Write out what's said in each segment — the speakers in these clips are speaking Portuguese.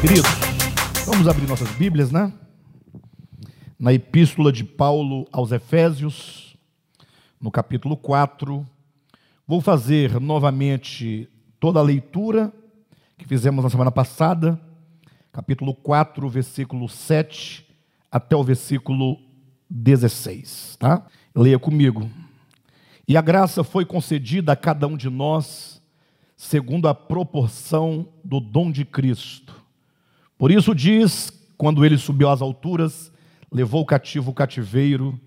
Queridos, vamos abrir nossas Bíblias, né? Na Epístola de Paulo aos Efésios, no capítulo 4. Vou fazer novamente toda a leitura que fizemos na semana passada, capítulo 4, versículo 7 até o versículo 16, tá? Leia comigo. E a graça foi concedida a cada um de nós, segundo a proporção do dom de Cristo. Por isso diz, quando ele subiu às alturas, levou o cativo o cativeiro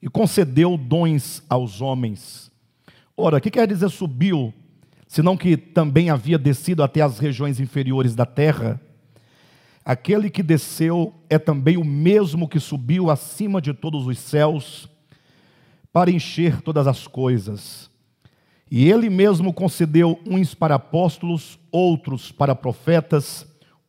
e concedeu dons aos homens. Ora, o que quer dizer subiu, senão que também havia descido até as regiões inferiores da terra? Aquele que desceu é também o mesmo que subiu acima de todos os céus para encher todas as coisas. E ele mesmo concedeu uns para apóstolos, outros para profetas,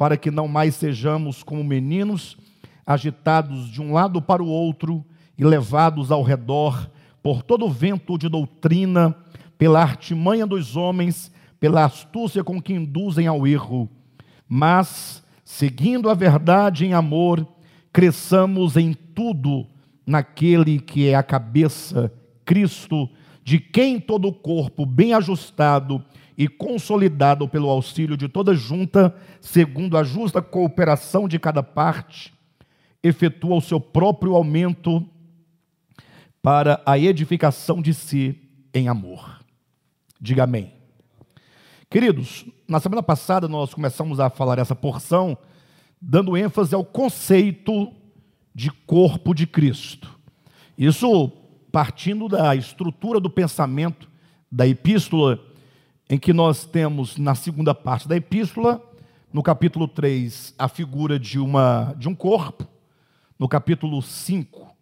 para que não mais sejamos como meninos, agitados de um lado para o outro e levados ao redor por todo o vento de doutrina, pela artimanha dos homens, pela astúcia com que induzem ao erro. Mas, seguindo a verdade em amor, cresçamos em tudo naquele que é a cabeça, Cristo, de quem todo o corpo, bem ajustado e consolidado pelo auxílio de toda junta, segundo a justa cooperação de cada parte, efetua o seu próprio aumento para a edificação de si em amor. Diga amém. Queridos, na semana passada nós começamos a falar essa porção, dando ênfase ao conceito de corpo de Cristo. Isso partindo da estrutura do pensamento da epístola em que nós temos na segunda parte da epístola, no capítulo 3, a figura de, uma, de um corpo, no capítulo 5,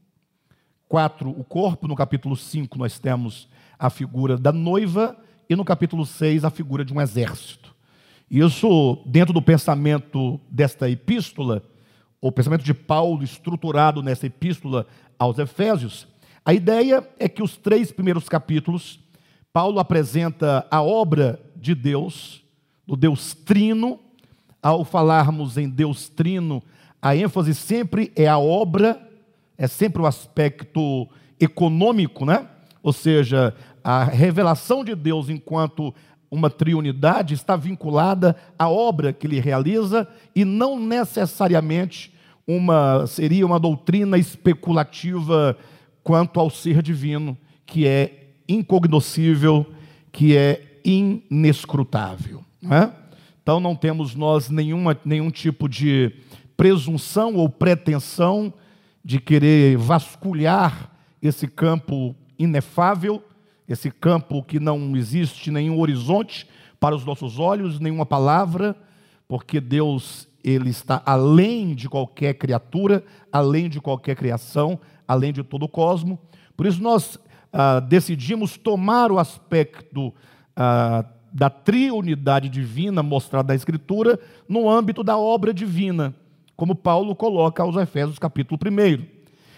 4, o corpo, no capítulo 5 nós temos a figura da noiva, e no capítulo 6 a figura de um exército. Isso, dentro do pensamento desta epístola, o pensamento de Paulo estruturado nessa epístola aos Efésios, a ideia é que os três primeiros capítulos Paulo apresenta a obra de Deus, do Deus Trino. Ao falarmos em Deus Trino, a ênfase sempre é a obra, é sempre o aspecto econômico, né? Ou seja, a revelação de Deus enquanto uma triunidade está vinculada à obra que ele realiza e não necessariamente uma seria uma doutrina especulativa quanto ao ser divino, que é incognoscível, que é inescrutável. Não é? Então não temos nós nenhuma, nenhum tipo de presunção ou pretensão de querer vasculhar esse campo inefável, esse campo que não existe nenhum horizonte para os nossos olhos, nenhuma palavra, porque Deus ele está além de qualquer criatura, além de qualquer criação, além de todo o cosmo. Por isso nós ah, decidimos tomar o aspecto ah, da triunidade divina mostrada na Escritura no âmbito da obra divina, como Paulo coloca aos Efésios, capítulo 1.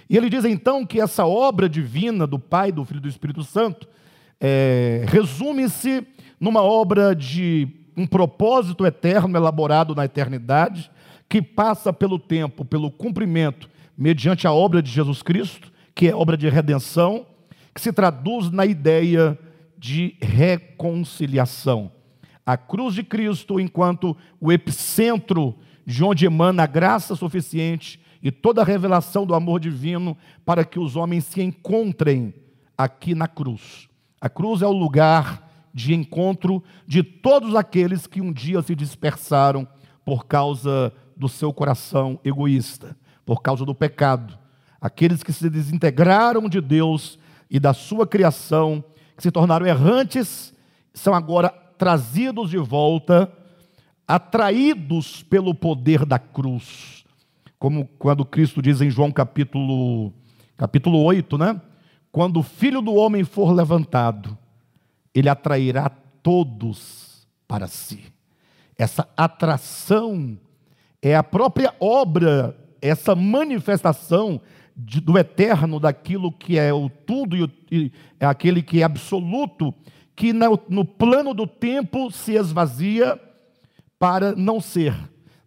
E ele diz então que essa obra divina do Pai, do Filho e do Espírito Santo é, resume-se numa obra de um propósito eterno elaborado na eternidade, que passa pelo tempo, pelo cumprimento, mediante a obra de Jesus Cristo, que é obra de redenção, que se traduz na ideia de reconciliação. A cruz de Cristo, enquanto o epicentro de onde emana a graça suficiente e toda a revelação do amor divino para que os homens se encontrem aqui na cruz. A cruz é o lugar de encontro de todos aqueles que um dia se dispersaram por causa do seu coração egoísta, por causa do pecado. Aqueles que se desintegraram de Deus e da sua criação, que se tornaram errantes, são agora trazidos de volta, atraídos pelo poder da cruz. como quando Cristo diz em João capítulo, capítulo 8, né? Quando o filho do homem for levantado, ele atrairá todos para si. Essa atração é a própria obra, essa manifestação de, do eterno, daquilo que é o tudo e, o, e é aquele que é absoluto, que no, no plano do tempo se esvazia para não ser,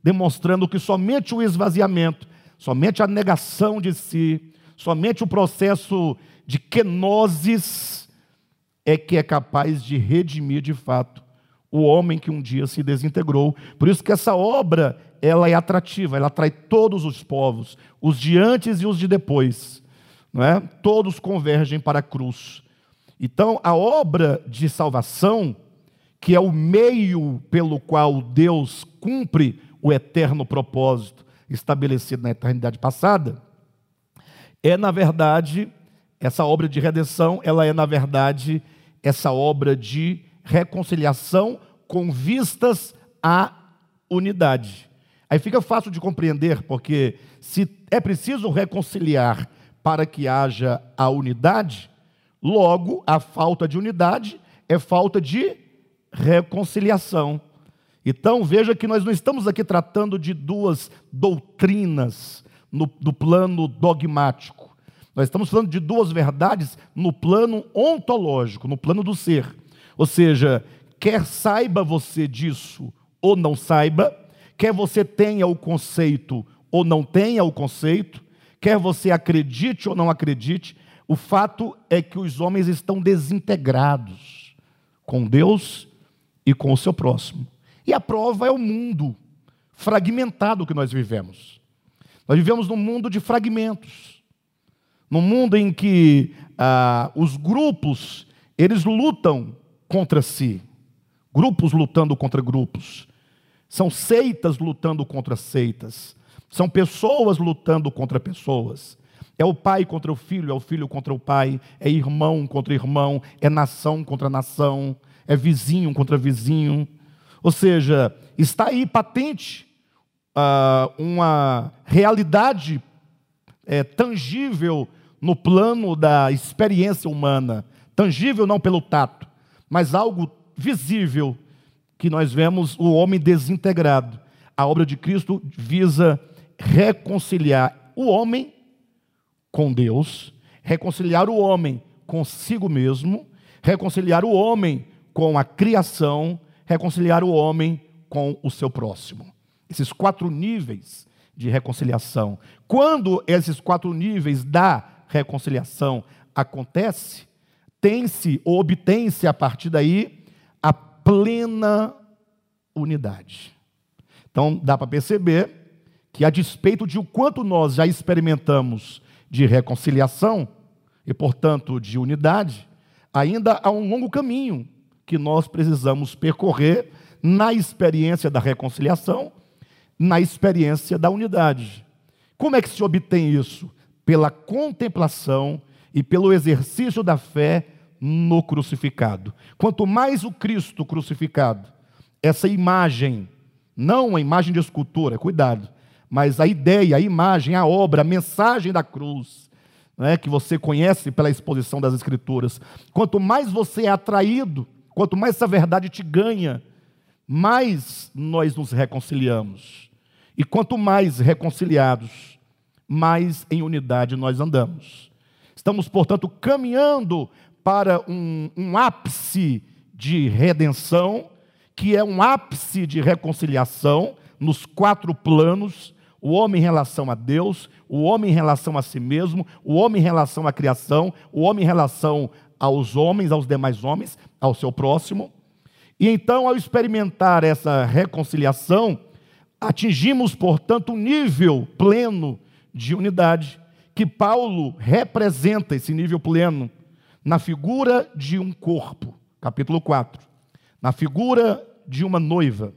demonstrando que somente o esvaziamento, somente a negação de si, somente o processo de kenosis é que é capaz de redimir de fato o homem que um dia se desintegrou. Por isso que essa obra, ela é atrativa, ela atrai todos os povos, os de antes e os de depois, não é? Todos convergem para a cruz. Então, a obra de salvação, que é o meio pelo qual Deus cumpre o eterno propósito estabelecido na eternidade passada, é na verdade essa obra de redenção, ela é na verdade essa obra de reconciliação com vistas à unidade. Aí fica fácil de compreender, porque se é preciso reconciliar para que haja a unidade, logo a falta de unidade é falta de reconciliação. Então veja que nós não estamos aqui tratando de duas doutrinas no, no plano dogmático. Nós estamos falando de duas verdades no plano ontológico, no plano do ser. Ou seja, quer saiba você disso ou não saiba, quer você tenha o conceito ou não tenha o conceito, quer você acredite ou não acredite, o fato é que os homens estão desintegrados com Deus e com o seu próximo. E a prova é o mundo fragmentado que nós vivemos. Nós vivemos num mundo de fragmentos, num mundo em que ah, os grupos eles lutam contra si, grupos lutando contra grupos, são seitas lutando contra seitas, são pessoas lutando contra pessoas. É o pai contra o filho, é o filho contra o pai, é irmão contra irmão, é nação contra nação, é vizinho contra vizinho. Ou seja, está aí patente uh, uma realidade é, tangível no plano da experiência humana. Tangível não pelo tato, mas algo visível que nós vemos o homem desintegrado. A obra de Cristo visa reconciliar o homem com Deus, reconciliar o homem consigo mesmo, reconciliar o homem com a criação, reconciliar o homem com o seu próximo. Esses quatro níveis de reconciliação. Quando esses quatro níveis da reconciliação acontece, tem-se ou obtém-se a partir daí a plena unidade. Então, dá para perceber que, a despeito de o quanto nós já experimentamos de reconciliação e, portanto, de unidade, ainda há um longo caminho que nós precisamos percorrer na experiência da reconciliação, na experiência da unidade. Como é que se obtém isso? Pela contemplação e pelo exercício da fé no crucificado. Quanto mais o Cristo crucificado, essa imagem, não a imagem de escultura, cuidado, mas a ideia, a imagem, a obra, a mensagem da cruz, né, que você conhece pela exposição das Escrituras, quanto mais você é atraído, quanto mais essa verdade te ganha, mais nós nos reconciliamos. E quanto mais reconciliados, mais em unidade nós andamos. Estamos, portanto, caminhando para um, um ápice de redenção, que é um ápice de reconciliação nos quatro planos: o homem em relação a Deus, o homem em relação a si mesmo, o homem em relação à criação, o homem em relação aos homens, aos demais homens, ao seu próximo. E então, ao experimentar essa reconciliação, atingimos, portanto, um nível pleno de unidade, que Paulo representa esse nível pleno na figura de um corpo, capítulo 4. Na figura de uma noiva,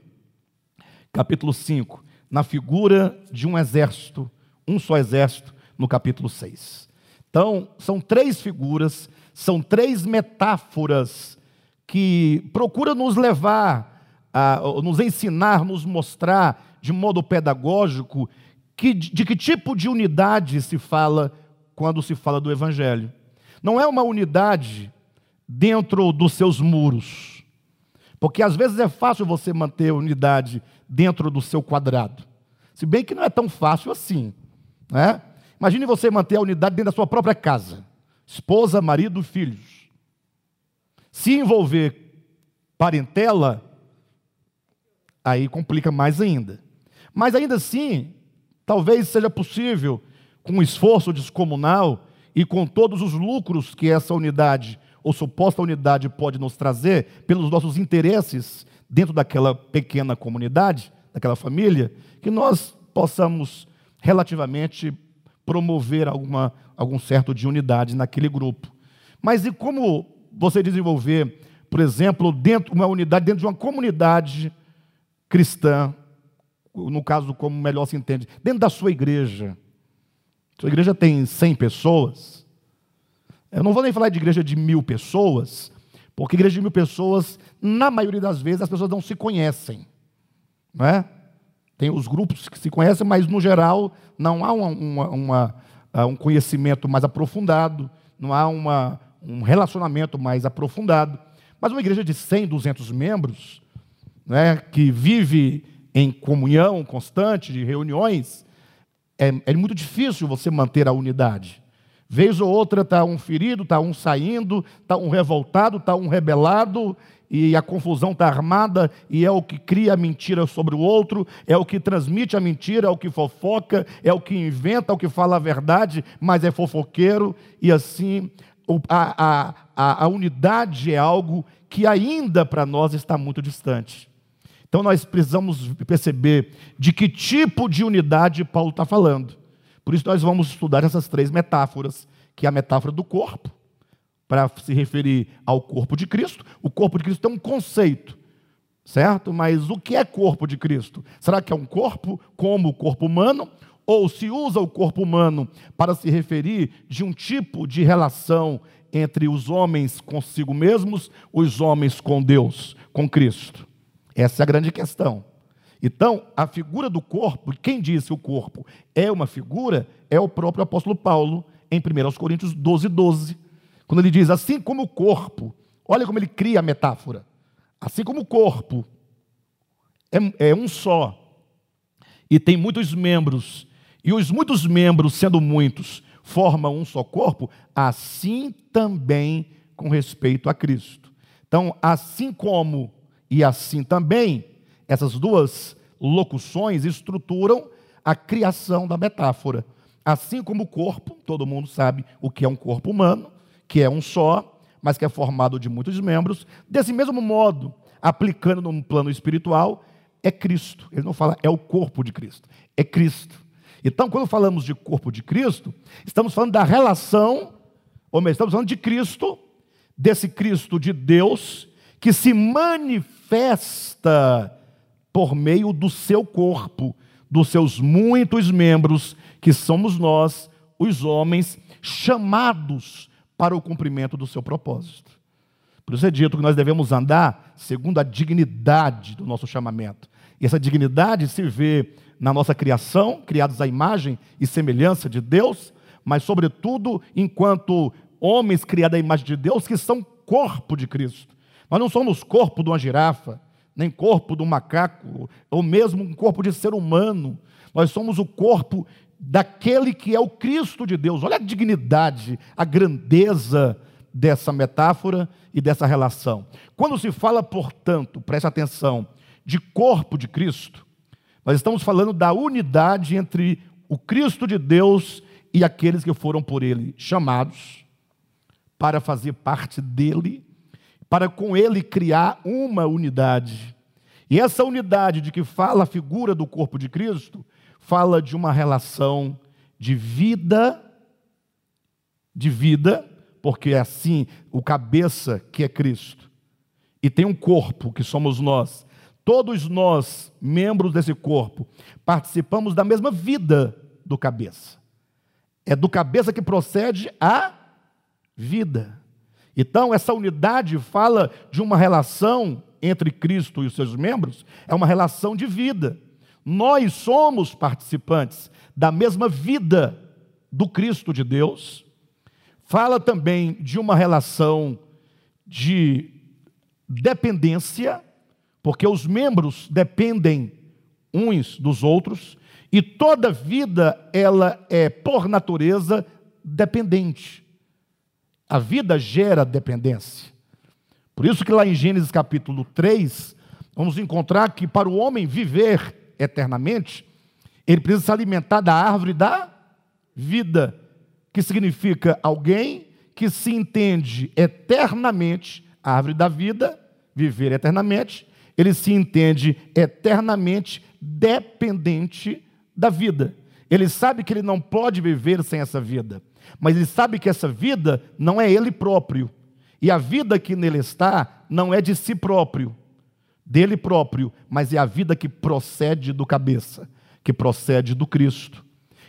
capítulo 5. Na figura de um exército, um só exército, no capítulo 6. Então, são três figuras, são três metáforas que procuram nos levar, a, nos ensinar, nos mostrar de modo pedagógico que, de que tipo de unidade se fala quando se fala do Evangelho. Não é uma unidade dentro dos seus muros, porque às vezes é fácil você manter unidade dentro do seu quadrado, se bem que não é tão fácil assim. Né? Imagine você manter a unidade dentro da sua própria casa, esposa, marido, filhos. Se envolver parentela, aí complica mais ainda. Mas ainda assim, talvez seja possível, com um esforço descomunal e com todos os lucros que essa unidade ou suposta unidade pode nos trazer, pelos nossos interesses dentro daquela pequena comunidade, daquela família, que nós possamos relativamente promover alguma, algum certo de unidade naquele grupo. Mas e como você desenvolver, por exemplo, dentro uma unidade dentro de uma comunidade cristã, no caso como melhor se entende, dentro da sua igreja? Sua igreja tem 100 pessoas. Eu não vou nem falar de igreja de mil pessoas, porque igreja de mil pessoas, na maioria das vezes, as pessoas não se conhecem. Não é? Tem os grupos que se conhecem, mas no geral não há uma, uma, uma, ah, um conhecimento mais aprofundado, não há um relacionamento mais aprofundado. Mas uma igreja de 100, 200 membros, né, que vive em comunhão constante, de reuniões, é, é muito difícil você manter a unidade. Vez ou outra está um ferido, está um saindo, está um revoltado, está um rebelado, e a confusão está armada, e é o que cria a mentira sobre o outro, é o que transmite a mentira, é o que fofoca, é o que inventa, é o que fala a verdade, mas é fofoqueiro, e assim a, a, a unidade é algo que ainda para nós está muito distante. Então nós precisamos perceber de que tipo de unidade Paulo está falando. Por isso nós vamos estudar essas três metáforas, que é a metáfora do corpo, para se referir ao corpo de Cristo. O corpo de Cristo tem um conceito, certo? Mas o que é corpo de Cristo? Será que é um corpo como o corpo humano? Ou se usa o corpo humano para se referir de um tipo de relação entre os homens consigo mesmos, os homens com Deus, com Cristo? Essa é a grande questão. Então, a figura do corpo, quem disse o corpo é uma figura, é o próprio apóstolo Paulo, em 1 Coríntios 12, 12. Quando ele diz, assim como o corpo, olha como ele cria a metáfora. Assim como o corpo é, é um só e tem muitos membros, e os muitos membros, sendo muitos, formam um só corpo, assim também com respeito a Cristo. Então, assim como e assim também, essas duas locuções estruturam a criação da metáfora. Assim como o corpo, todo mundo sabe o que é um corpo humano, que é um só, mas que é formado de muitos membros. Desse mesmo modo, aplicando num plano espiritual, é Cristo. Ele não fala é o corpo de Cristo, é Cristo. Então, quando falamos de corpo de Cristo, estamos falando da relação, ou melhor, estamos falando de Cristo, desse Cristo de Deus, que se manifesta por meio do seu corpo, dos seus muitos membros, que somos nós, os homens, chamados para o cumprimento do seu propósito. Por isso é dito que nós devemos andar segundo a dignidade do nosso chamamento. E essa dignidade se vê na nossa criação, criados à imagem e semelhança de Deus, mas, sobretudo, enquanto homens criados à imagem de Deus, que são corpo de Cristo. Nós não somos corpo de uma girafa, nem corpo do macaco, ou mesmo um corpo de ser humano. Nós somos o corpo daquele que é o Cristo de Deus. Olha a dignidade, a grandeza dessa metáfora e dessa relação. Quando se fala, portanto, preste atenção, de corpo de Cristo, nós estamos falando da unidade entre o Cristo de Deus e aqueles que foram por ele chamados para fazer parte dele para com ele criar uma unidade. E essa unidade de que fala a figura do corpo de Cristo, fala de uma relação de vida, de vida, porque é assim o cabeça que é Cristo, e tem um corpo que somos nós. Todos nós, membros desse corpo, participamos da mesma vida do cabeça. É do cabeça que procede a vida. Então, essa unidade fala de uma relação entre Cristo e os seus membros, é uma relação de vida. nós somos participantes da mesma vida do Cristo de Deus. Fala também de uma relação de dependência, porque os membros dependem uns dos outros, e toda vida ela é por natureza dependente. A vida gera dependência. Por isso que lá em Gênesis capítulo 3, vamos encontrar que para o homem viver eternamente, ele precisa se alimentar da árvore da vida, que significa alguém que se entende eternamente, a árvore da vida, viver eternamente, ele se entende eternamente dependente da vida. Ele sabe que ele não pode viver sem essa vida, mas ele sabe que essa vida não é ele próprio. E a vida que nele está não é de si próprio, dele próprio, mas é a vida que procede do cabeça, que procede do Cristo.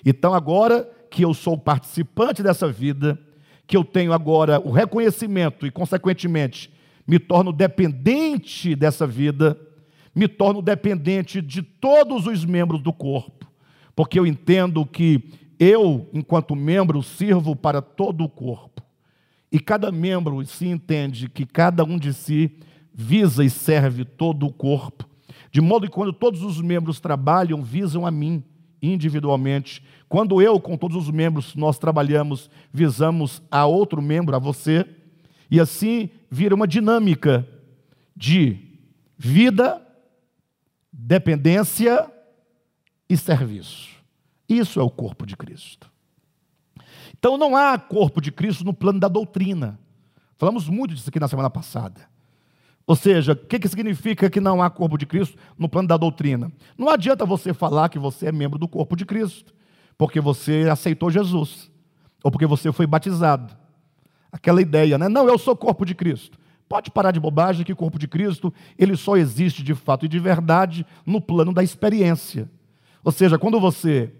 Então, agora que eu sou participante dessa vida, que eu tenho agora o reconhecimento e, consequentemente, me torno dependente dessa vida, me torno dependente de todos os membros do corpo, porque eu entendo que eu, enquanto membro, sirvo para todo o corpo. E cada membro se entende que cada um de si visa e serve todo o corpo, de modo que quando todos os membros trabalham, visam a mim individualmente. Quando eu, com todos os membros, nós trabalhamos, visamos a outro membro, a você, e assim vira uma dinâmica de vida, dependência e serviço. Isso é o corpo de Cristo. Então não há corpo de Cristo no plano da doutrina. Falamos muito disso aqui na semana passada. Ou seja, o que, que significa que não há corpo de Cristo no plano da doutrina? Não adianta você falar que você é membro do corpo de Cristo, porque você aceitou Jesus, ou porque você foi batizado. Aquela ideia, né? Não, eu sou corpo de Cristo. Pode parar de bobagem que o corpo de Cristo, ele só existe de fato e de verdade no plano da experiência. Ou seja, quando você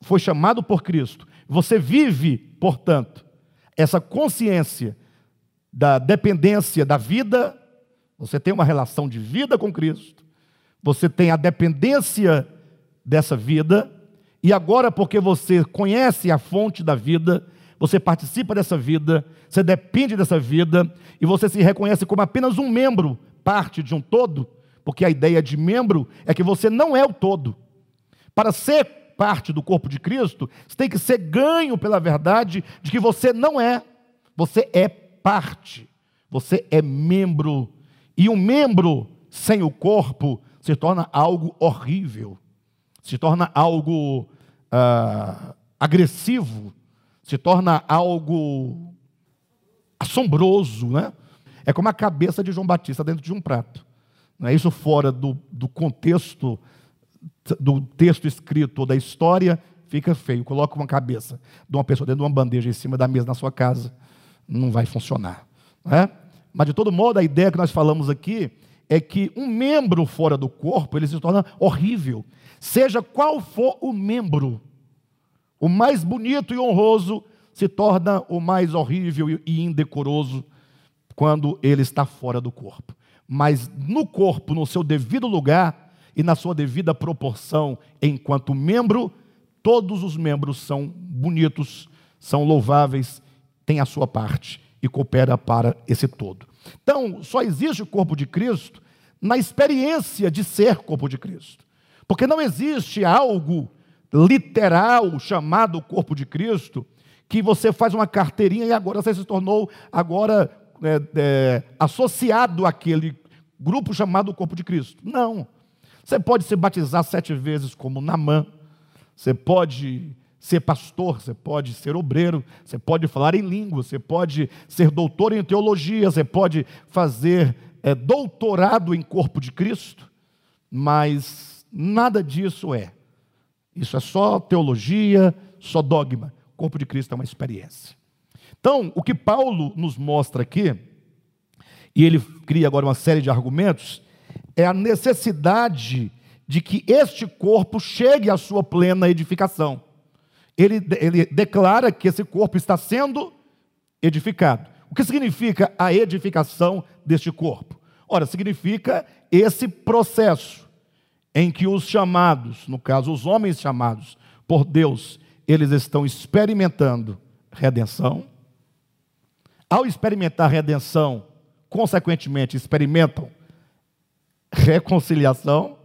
foi chamado por Cristo, você vive, portanto, essa consciência da dependência da vida, você tem uma relação de vida com Cristo, você tem a dependência dessa vida, e agora, porque você conhece a fonte da vida, você participa dessa vida, você depende dessa vida, e você se reconhece como apenas um membro, parte de um todo, porque a ideia de membro é que você não é o todo. Para ser parte do corpo de Cristo, você tem que ser ganho pela verdade de que você não é, você é parte, você é membro. E um membro sem o corpo se torna algo horrível, se torna algo ah, agressivo, se torna algo assombroso, né? É como a cabeça de João Batista dentro de um prato. Não é isso fora do, do contexto do texto escrito ou da história, fica feio. Coloca uma cabeça de uma pessoa dentro de uma bandeja em cima da mesa na sua casa, não vai funcionar. Não é? Mas, de todo modo, a ideia que nós falamos aqui é que um membro fora do corpo, ele se torna horrível. Seja qual for o membro, o mais bonito e honroso se torna o mais horrível e indecoroso quando ele está fora do corpo. Mas no corpo, no seu devido lugar, e na sua devida proporção, enquanto membro, todos os membros são bonitos, são louváveis, têm a sua parte e coopera para esse todo. Então, só existe o corpo de Cristo na experiência de ser corpo de Cristo. Porque não existe algo literal chamado corpo de Cristo que você faz uma carteirinha e agora você se tornou agora é, é, associado àquele grupo chamado corpo de Cristo. Não. Você pode se batizar sete vezes como Namã, você pode ser pastor, você pode ser obreiro, você pode falar em língua, você pode ser doutor em teologia, você pode fazer é, doutorado em corpo de Cristo, mas nada disso é. Isso é só teologia, só dogma. O corpo de Cristo é uma experiência. Então, o que Paulo nos mostra aqui, e ele cria agora uma série de argumentos, é a necessidade de que este corpo chegue à sua plena edificação. Ele, ele declara que esse corpo está sendo edificado. O que significa a edificação deste corpo? Ora, significa esse processo em que os chamados, no caso os homens chamados por Deus, eles estão experimentando redenção. Ao experimentar redenção, consequentemente experimentam reconciliação.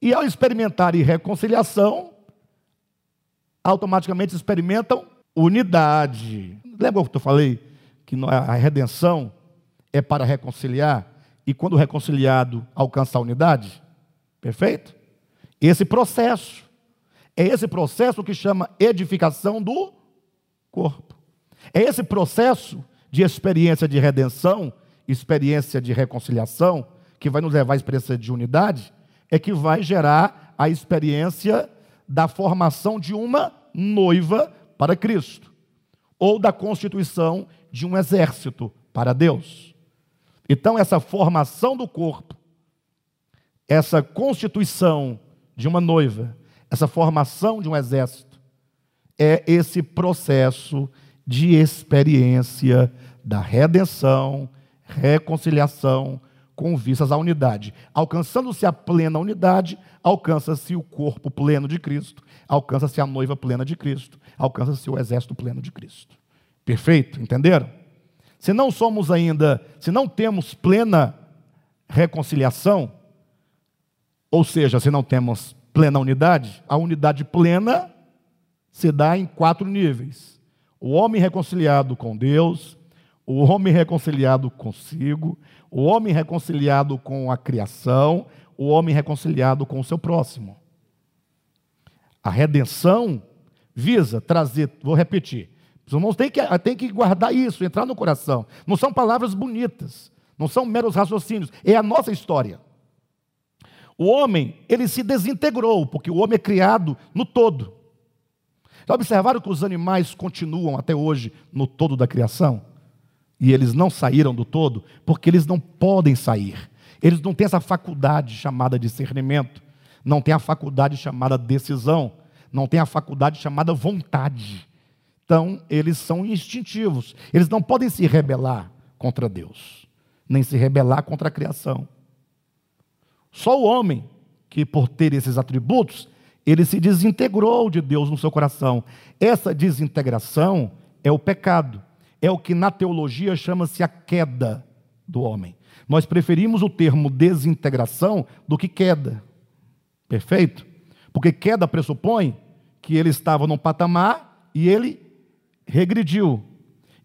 E ao experimentar reconciliação, automaticamente experimentam unidade. Lembra o que eu falei? Que a redenção é para reconciliar, e quando reconciliado alcança a unidade? Perfeito? Esse processo, é esse processo que chama edificação do corpo. É esse processo de experiência de redenção, experiência de reconciliação, que vai nos levar à experiência de unidade, é que vai gerar a experiência da formação de uma noiva para Cristo, ou da constituição de um exército para Deus. Então, essa formação do corpo, essa constituição de uma noiva, essa formação de um exército, é esse processo de experiência da redenção, reconciliação, com vistas à unidade. Alcançando-se a plena unidade, alcança-se o corpo pleno de Cristo, alcança-se a noiva plena de Cristo, alcança-se o exército pleno de Cristo. Perfeito? Entenderam? Se não somos ainda, se não temos plena reconciliação, ou seja, se não temos plena unidade, a unidade plena se dá em quatro níveis: o homem reconciliado com Deus, o homem reconciliado consigo, o homem reconciliado com a criação, o homem reconciliado com o seu próximo. A redenção visa trazer, vou repetir, os irmãos têm que, têm que guardar isso, entrar no coração. Não são palavras bonitas, não são meros raciocínios, é a nossa história. O homem, ele se desintegrou, porque o homem é criado no todo. Já observaram que os animais continuam até hoje no todo da criação? E eles não saíram do todo, porque eles não podem sair. Eles não têm essa faculdade chamada discernimento, não têm a faculdade chamada decisão, não têm a faculdade chamada vontade. Então, eles são instintivos. Eles não podem se rebelar contra Deus, nem se rebelar contra a criação. Só o homem que, por ter esses atributos, ele se desintegrou de Deus no seu coração. Essa desintegração é o pecado é o que na teologia chama-se a queda do homem. Nós preferimos o termo desintegração do que queda. Perfeito? Porque queda pressupõe que ele estava num patamar e ele regrediu.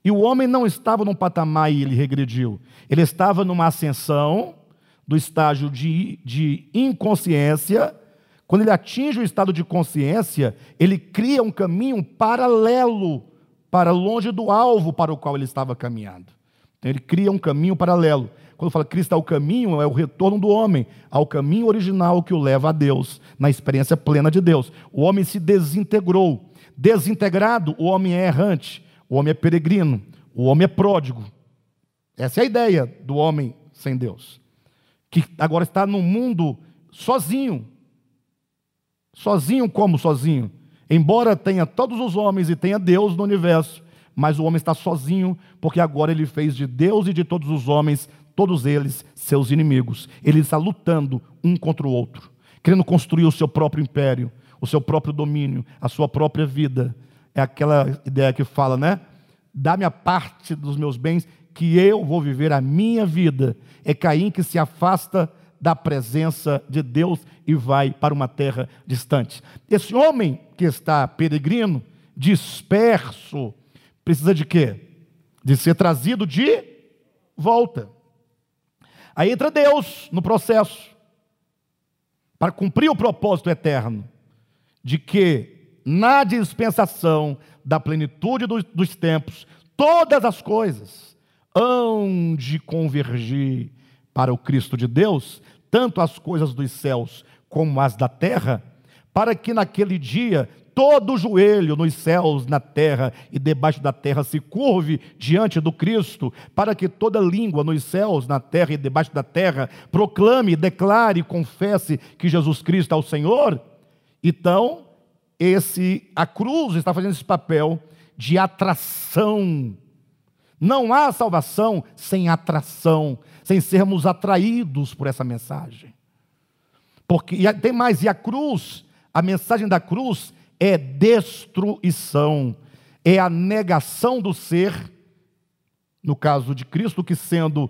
E o homem não estava num patamar e ele regrediu. Ele estava numa ascensão do estágio de, de inconsciência. Quando ele atinge o estado de consciência, ele cria um caminho paralelo para longe do alvo para o qual ele estava caminhando. Então ele cria um caminho paralelo. Quando fala Cristo é o caminho, é o retorno do homem ao caminho original que o leva a Deus, na experiência plena de Deus. O homem se desintegrou. Desintegrado, o homem é errante, o homem é peregrino, o homem é pródigo. Essa é a ideia do homem sem Deus. Que agora está no mundo sozinho. Sozinho como sozinho? Embora tenha todos os homens e tenha Deus no universo, mas o homem está sozinho, porque agora ele fez de Deus e de todos os homens, todos eles, seus inimigos. Ele está lutando um contra o outro, querendo construir o seu próprio império, o seu próprio domínio, a sua própria vida. É aquela ideia que fala, né? Dá-me a parte dos meus bens, que eu vou viver a minha vida. É Caim que se afasta da presença de Deus e vai para uma terra distante. Esse homem que está peregrino, disperso, precisa de quê? De ser trazido de volta. Aí entra Deus no processo, para cumprir o propósito eterno, de que na dispensação da plenitude dos, dos tempos, todas as coisas hão de convergir para o Cristo de Deus, tanto as coisas dos céus como as da terra, para que naquele dia todo joelho nos céus, na terra e debaixo da terra se curve diante do Cristo, para que toda língua nos céus, na terra e debaixo da terra proclame, declare confesse que Jesus Cristo é o Senhor. Então, esse a cruz está fazendo esse papel de atração. Não há salvação sem atração sem sermos atraídos por essa mensagem. Porque e tem mais, e a cruz, a mensagem da cruz é destruição, é a negação do ser, no caso de Cristo, que sendo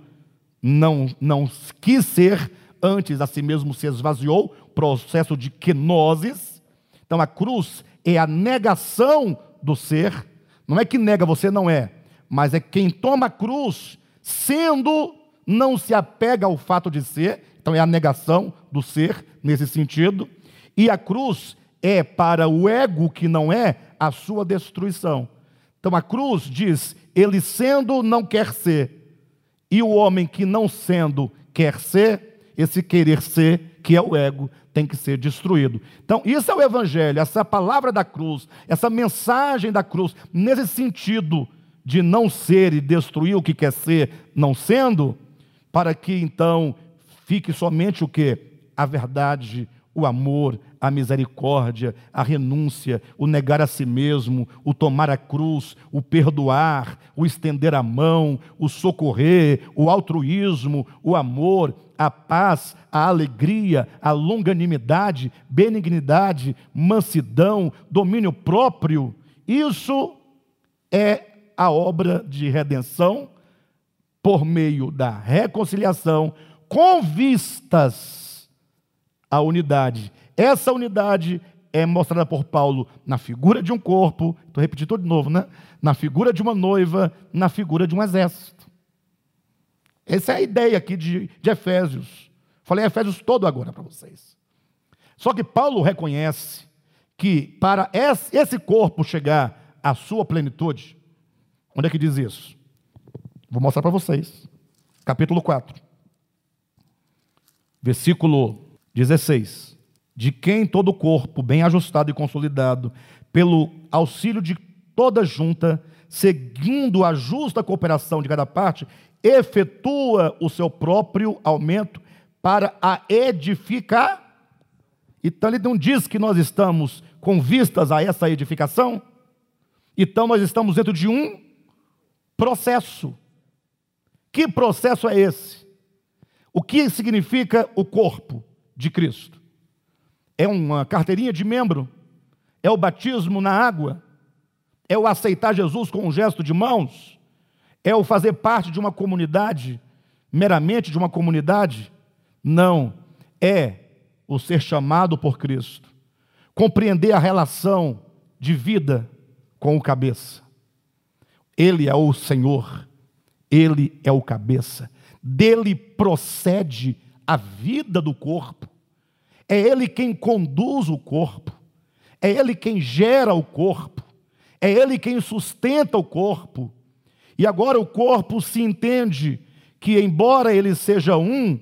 não, não quis ser, antes a si mesmo se esvaziou, processo de kenosis. Então a cruz é a negação do ser, não é que nega você não é, mas é quem toma a cruz, sendo, não se apega ao fato de ser, então é a negação do ser nesse sentido, e a cruz é para o ego que não é a sua destruição. Então a cruz diz: ele sendo não quer ser, e o homem que não sendo quer ser, esse querer ser, que é o ego, tem que ser destruído. Então, isso é o evangelho, essa palavra da cruz, essa mensagem da cruz, nesse sentido de não ser e destruir o que quer ser, não sendo, para que então fique somente o que? A verdade, o amor, a misericórdia, a renúncia, o negar a si mesmo, o tomar a cruz, o perdoar, o estender a mão, o socorrer, o altruísmo, o amor, a paz, a alegria, a longanimidade, benignidade, mansidão, domínio próprio. Isso é a obra de redenção por meio da reconciliação com vistas à unidade essa unidade é mostrada por Paulo na figura de um corpo, estou repetindo de novo, né? Na figura de uma noiva, na figura de um exército. Essa é a ideia aqui de, de Efésios. Falei Efésios todo agora para vocês. Só que Paulo reconhece que para esse corpo chegar à sua plenitude, onde é que diz isso? Vou mostrar para vocês. Capítulo 4, versículo 16 de quem todo o corpo, bem ajustado e consolidado, pelo auxílio de toda junta, seguindo a justa cooperação de cada parte, efetua o seu próprio aumento para a edificar. Então ele não diz que nós estamos com vistas a essa edificação. Então nós estamos dentro de um processo. Que processo é esse? O que significa o corpo de Cristo? é uma carteirinha de membro, é o batismo na água, é o aceitar Jesus com um gesto de mãos, é o fazer parte de uma comunidade, meramente de uma comunidade? Não, é o ser chamado por Cristo, compreender a relação de vida com o cabeça. Ele é o Senhor, ele é o cabeça, dele procede a vida do corpo. É Ele quem conduz o corpo, é Ele quem gera o corpo, é Ele quem sustenta o corpo. E agora o corpo se entende que, embora ele seja um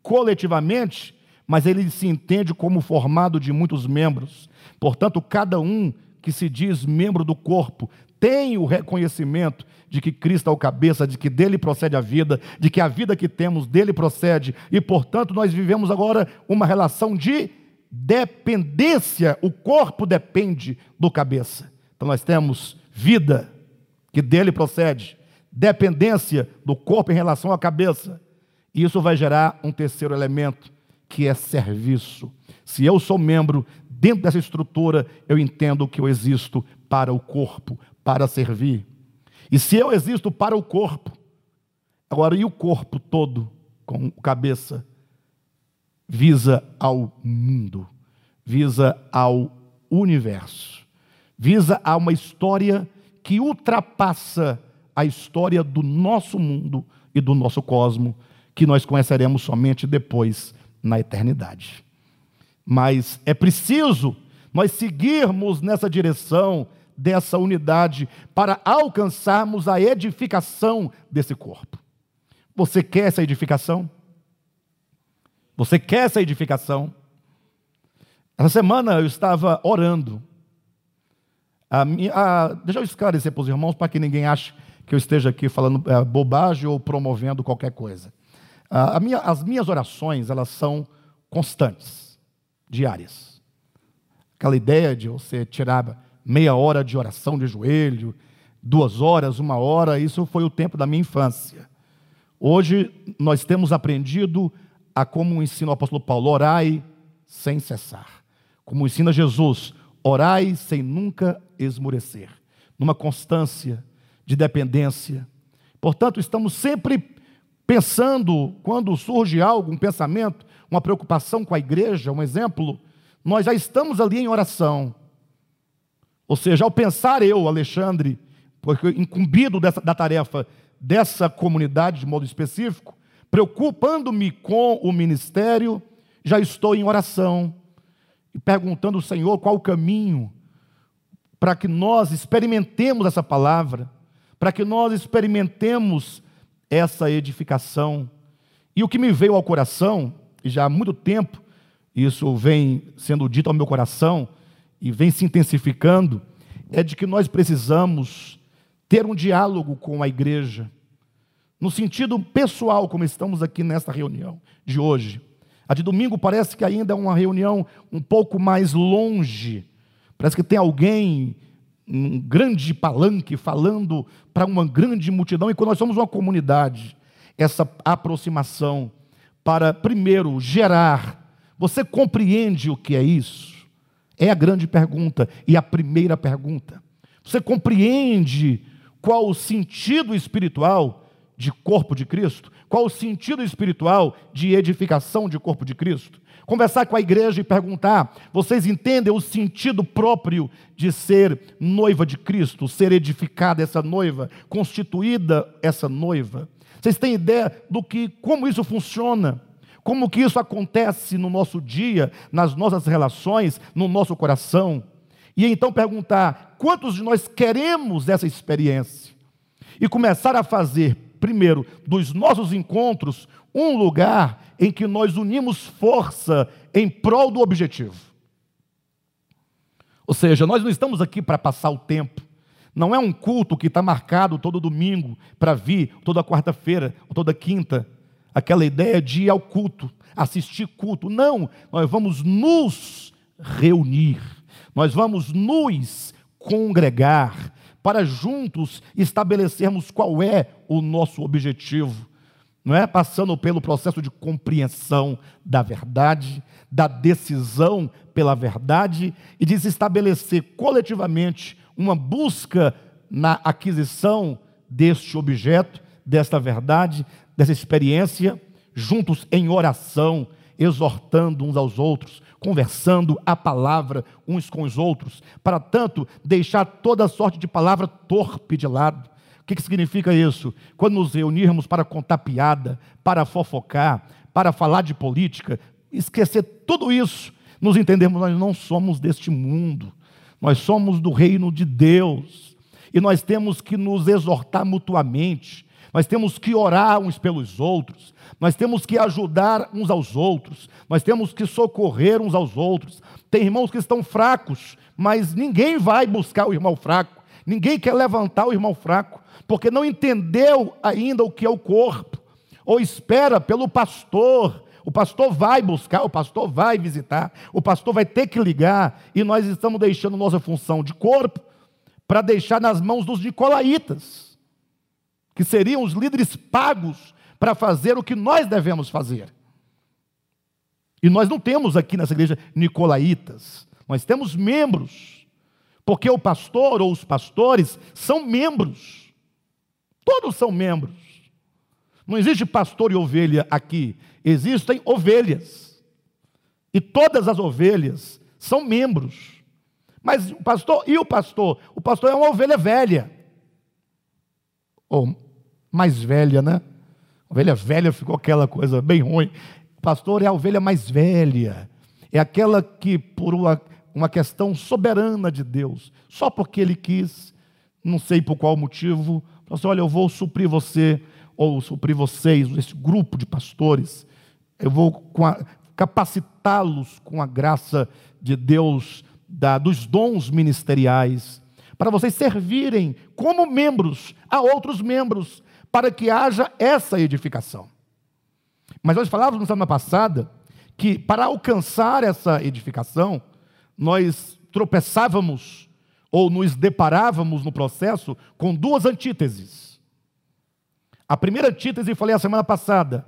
coletivamente, mas ele se entende como formado de muitos membros. Portanto, cada um que se diz membro do corpo tem o reconhecimento de que Cristo é o cabeça, de que dele procede a vida, de que a vida que temos dele procede, e portanto nós vivemos agora uma relação de dependência, o corpo depende do cabeça. Então nós temos vida que dele procede, dependência do corpo em relação à cabeça. E isso vai gerar um terceiro elemento, que é serviço. Se eu sou membro dentro dessa estrutura, eu entendo que eu existo para o corpo, para servir. E se eu existo para o corpo, agora e o corpo todo, com cabeça, visa ao mundo, visa ao universo, visa a uma história que ultrapassa a história do nosso mundo e do nosso cosmo, que nós conheceremos somente depois na eternidade. Mas é preciso nós seguirmos nessa direção dessa unidade para alcançarmos a edificação desse corpo. Você quer essa edificação? Você quer essa edificação? Essa semana eu estava orando. A minha, a, deixa eu esclarecer para os irmãos, para que ninguém ache que eu esteja aqui falando é, bobagem ou promovendo qualquer coisa. A minha, as minhas orações, elas são constantes, diárias. Aquela ideia de você tirar meia hora de oração de joelho, duas horas, uma hora, isso foi o tempo da minha infância. Hoje nós temos aprendido a como ensina o apóstolo Paulo, orai sem cessar. Como ensina Jesus, orai sem nunca esmorecer, numa constância de dependência. Portanto, estamos sempre pensando, quando surge algo, um pensamento, uma preocupação com a igreja, um exemplo, nós já estamos ali em oração. Ou seja, ao pensar eu, Alexandre, porque incumbido dessa, da tarefa dessa comunidade de modo específico, preocupando-me com o ministério, já estou em oração e perguntando ao Senhor qual o caminho para que nós experimentemos essa palavra, para que nós experimentemos essa edificação. E o que me veio ao coração, e já há muito tempo isso vem sendo dito ao meu coração e vem se intensificando, é de que nós precisamos ter um diálogo com a igreja, no sentido pessoal, como estamos aqui nesta reunião de hoje. A de domingo parece que ainda é uma reunião um pouco mais longe. Parece que tem alguém, um grande palanque, falando para uma grande multidão, e quando nós somos uma comunidade, essa aproximação para, primeiro, gerar. Você compreende o que é isso? É a grande pergunta e a primeira pergunta. Você compreende qual o sentido espiritual de corpo de Cristo? Qual o sentido espiritual de edificação de corpo de Cristo? Conversar com a igreja e perguntar: vocês entendem o sentido próprio de ser noiva de Cristo, ser edificada essa noiva, constituída essa noiva? Vocês têm ideia do que como isso funciona? Como que isso acontece no nosso dia, nas nossas relações, no nosso coração? E então perguntar: quantos de nós queremos essa experiência? E começar a fazer primeiro, dos nossos encontros, um lugar em que nós unimos força em prol do objetivo. Ou seja, nós não estamos aqui para passar o tempo. Não é um culto que está marcado todo domingo para vir, toda quarta-feira, toda quinta. Aquela ideia de ir ao culto, assistir culto. Não, nós vamos nos reunir, nós vamos nos congregar, para juntos estabelecermos qual é o nosso objetivo. Não é passando pelo processo de compreensão da verdade, da decisão pela verdade e de estabelecer coletivamente uma busca na aquisição deste objeto, desta verdade, dessa experiência, juntos em oração, exortando uns aos outros, conversando a palavra uns com os outros, para tanto deixar toda sorte de palavra torpe de lado. O que, que significa isso? Quando nos reunirmos para contar piada, para fofocar, para falar de política, esquecer tudo isso, nos entendemos, nós não somos deste mundo, nós somos do reino de Deus, e nós temos que nos exortar mutuamente, nós temos que orar uns pelos outros, nós temos que ajudar uns aos outros, nós temos que socorrer uns aos outros. Tem irmãos que estão fracos, mas ninguém vai buscar o irmão fraco, ninguém quer levantar o irmão fraco, porque não entendeu ainda o que é o corpo, ou espera pelo pastor. O pastor vai buscar, o pastor vai visitar, o pastor vai ter que ligar, e nós estamos deixando nossa função de corpo para deixar nas mãos dos nicolaítas, que seriam os líderes pagos para fazer o que nós devemos fazer. E nós não temos aqui nessa igreja nicolaítas, nós temos membros, porque o pastor ou os pastores são membros, todos são membros. Não existe pastor e ovelha aqui, existem ovelhas, e todas as ovelhas são membros. Mas o pastor, e o pastor? O pastor é uma ovelha velha, ou mais velha, né? Ovelha velha ficou aquela coisa bem ruim. Pastor é a ovelha mais velha. É aquela que, por uma, uma questão soberana de Deus, só porque ele quis, não sei por qual motivo, falou assim: olha, eu vou suprir você, ou suprir vocês, esse grupo de pastores, eu vou capacitá-los com a graça de Deus, da, dos dons ministeriais, para vocês servirem como membros a outros membros, para que haja essa edificação. Mas nós falávamos na semana passada que para alcançar essa edificação, nós tropeçávamos ou nos deparávamos no processo com duas antíteses. A primeira antítese, falei a semana passada,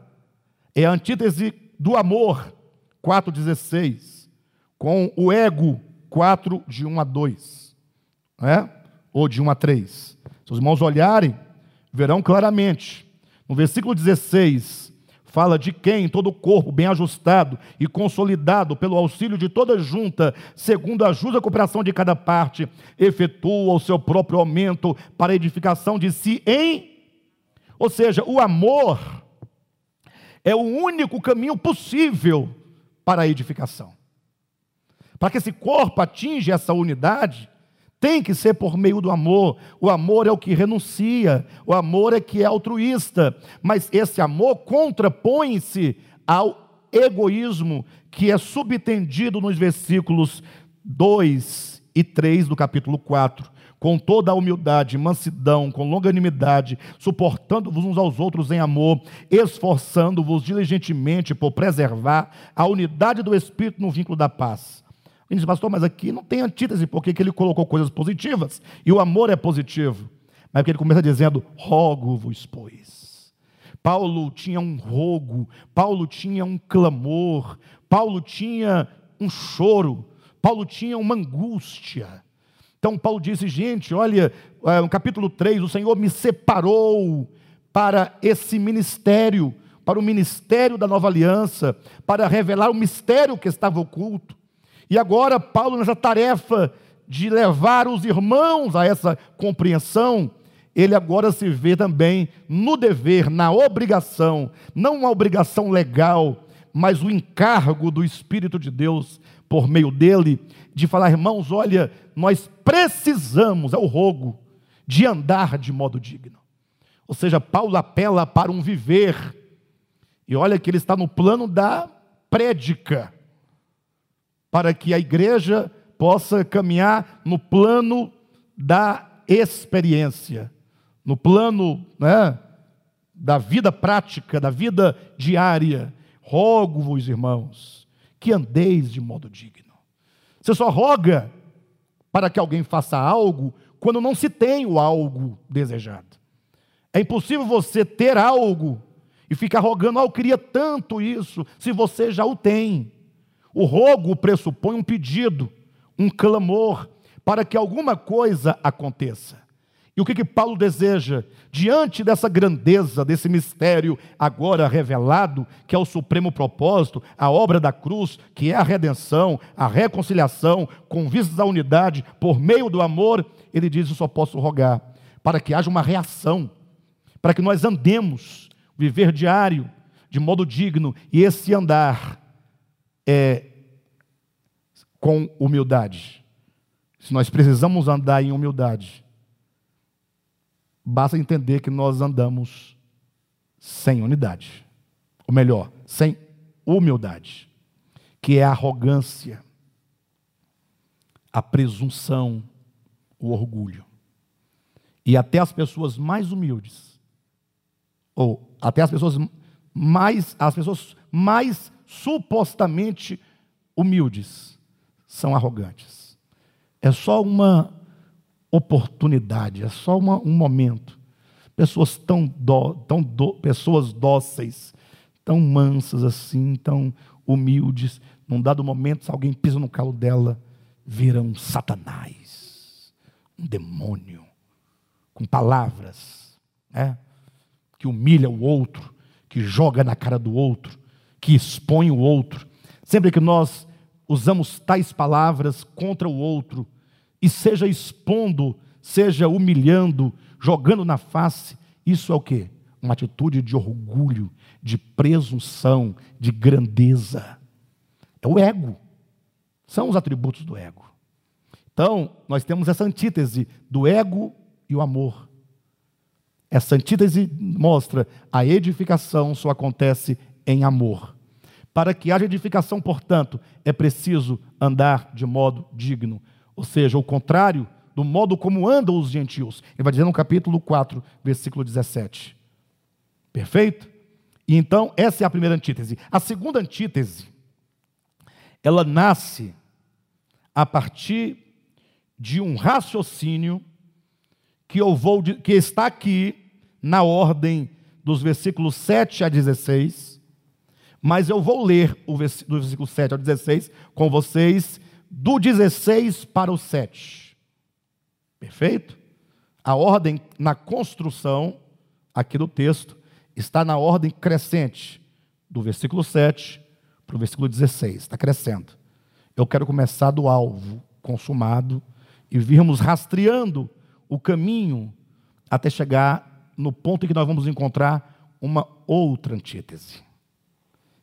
é a antítese do amor 4,16, com o ego, 4, de 1 a 2, né? ou de 1 a 3. Se os irmãos olharem, verão claramente. No versículo 16, fala de quem todo o corpo bem ajustado e consolidado pelo auxílio de toda junta, segundo a justa cooperação de cada parte, efetua o seu próprio aumento para a edificação de si em. Ou seja, o amor é o único caminho possível para a edificação. Para que esse corpo atinja essa unidade, tem que ser por meio do amor. O amor é o que renuncia, o amor é que é altruísta, mas esse amor contrapõe-se ao egoísmo que é subtendido nos versículos 2 e 3 do capítulo 4. Com toda a humildade, mansidão, com longanimidade, suportando-vos uns aos outros em amor, esforçando-vos diligentemente por preservar a unidade do Espírito no vínculo da paz. Ele diz, pastor, mas aqui não tem antítese, porque ele colocou coisas positivas, e o amor é positivo. Mas porque ele começa dizendo, rogo-vos, pois. Paulo tinha um rogo, Paulo tinha um clamor, Paulo tinha um choro, Paulo tinha uma angústia. Então Paulo disse, gente, olha, é, no capítulo 3, o Senhor me separou para esse ministério, para o ministério da nova aliança, para revelar o mistério que estava oculto. E agora, Paulo, nessa tarefa de levar os irmãos a essa compreensão, ele agora se vê também no dever, na obrigação, não uma obrigação legal, mas o encargo do Espírito de Deus por meio dele, de falar, irmãos, olha, nós precisamos, é o rogo, de andar de modo digno. Ou seja, Paulo apela para um viver, e olha que ele está no plano da prédica para que a igreja possa caminhar no plano da experiência, no plano né, da vida prática, da vida diária. Rogo-vos, irmãos, que andeis de modo digno. Você só roga para que alguém faça algo quando não se tem o algo desejado. É impossível você ter algo e ficar rogando, ah, eu queria tanto isso, se você já o tem. O rogo pressupõe um pedido, um clamor, para que alguma coisa aconteça. E o que, que Paulo deseja? Diante dessa grandeza, desse mistério agora revelado, que é o supremo propósito, a obra da cruz, que é a redenção, a reconciliação, com vistas à unidade, por meio do amor, ele diz: Eu só posso rogar, para que haja uma reação, para que nós andemos, viver diário, de modo digno, e esse andar é, com humildade. Se nós precisamos andar em humildade, basta entender que nós andamos sem unidade. Ou melhor, sem humildade, que é a arrogância, a presunção, o orgulho. E até as pessoas mais humildes, ou até as pessoas mais, as pessoas mais supostamente humildes são arrogantes. É só uma oportunidade, é só uma, um momento. Pessoas tão, tão pessoas dóceis, tão mansas assim, tão humildes. Num dado momento, se alguém pisa no calo dela, vira um satanás, um demônio, com palavras, né? que humilha o outro, que joga na cara do outro, que expõe o outro. Sempre que nós usamos tais palavras contra o outro, e seja expondo, seja humilhando, jogando na face, isso é o que? Uma atitude de orgulho, de presunção, de grandeza. É o ego. São os atributos do ego. Então, nós temos essa antítese do ego e o amor. Essa antítese mostra a edificação só acontece em amor. Para que haja edificação, portanto, é preciso andar de modo digno, ou seja, o contrário do modo como andam os gentios. Ele vai dizer no capítulo 4, versículo 17. Perfeito? E então, essa é a primeira antítese. A segunda antítese, ela nasce a partir de um raciocínio que eu vou que está aqui na ordem dos versículos 7 a 16 Mas eu vou ler o do versículo 7 ao 16 com vocês, do 16 para o 7. Perfeito? A ordem na construção, aqui do texto, está na ordem crescente, do versículo 7 para o versículo 16, está crescendo. Eu quero começar do alvo consumado e virmos rastreando o caminho até chegar no ponto em que nós vamos encontrar uma outra antítese,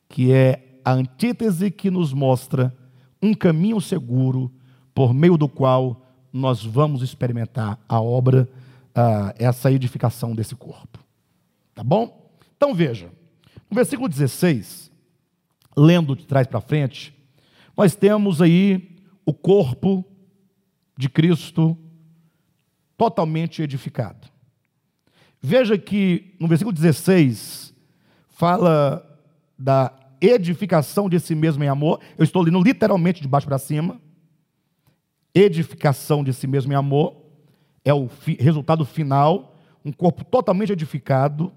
que é a antítese que nos mostra um caminho seguro por meio do qual nós vamos experimentar a obra, uh, essa edificação desse corpo. Tá bom? Então veja, no versículo 16, lendo de trás para frente, nós temos aí o corpo de Cristo totalmente edificado. Veja que no versículo 16 fala da edificação de si mesmo em amor. Eu estou lendo literalmente de baixo para cima. Edificação de si mesmo em amor é o fi resultado final, um corpo totalmente edificado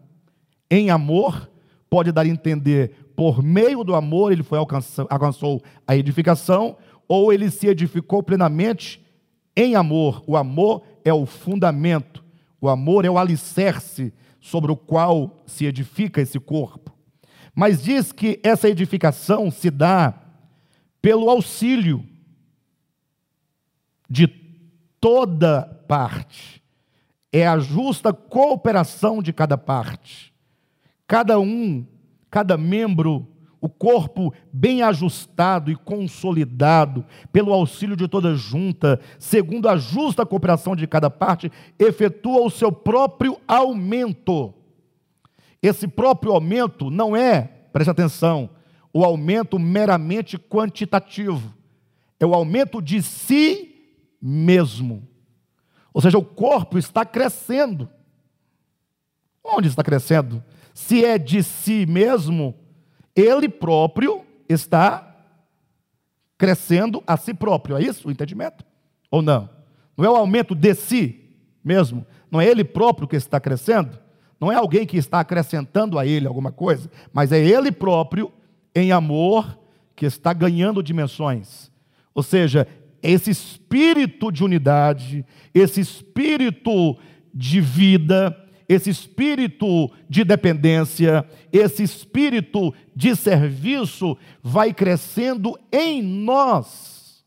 em amor, pode dar a entender por meio do amor ele foi alcançou, alcançou a edificação, ou ele se edificou plenamente em amor. O amor é o fundamento, o amor é o alicerce sobre o qual se edifica esse corpo. Mas diz que essa edificação se dá pelo auxílio de toda parte. É a justa cooperação de cada parte. Cada um, cada membro o corpo bem ajustado e consolidado, pelo auxílio de toda junta, segundo a justa cooperação de cada parte, efetua o seu próprio aumento. Esse próprio aumento não é, preste atenção, o aumento meramente quantitativo, é o aumento de si mesmo. Ou seja, o corpo está crescendo. Onde está crescendo? Se é de si mesmo, ele próprio está crescendo a si próprio. É isso o entendimento? Ou não? Não é o aumento de si mesmo? Não é ele próprio que está crescendo? Não é alguém que está acrescentando a ele alguma coisa, mas é ele próprio, em amor, que está ganhando dimensões. Ou seja, esse espírito de unidade, esse espírito de vida, esse espírito de dependência, esse espírito de serviço vai crescendo em nós.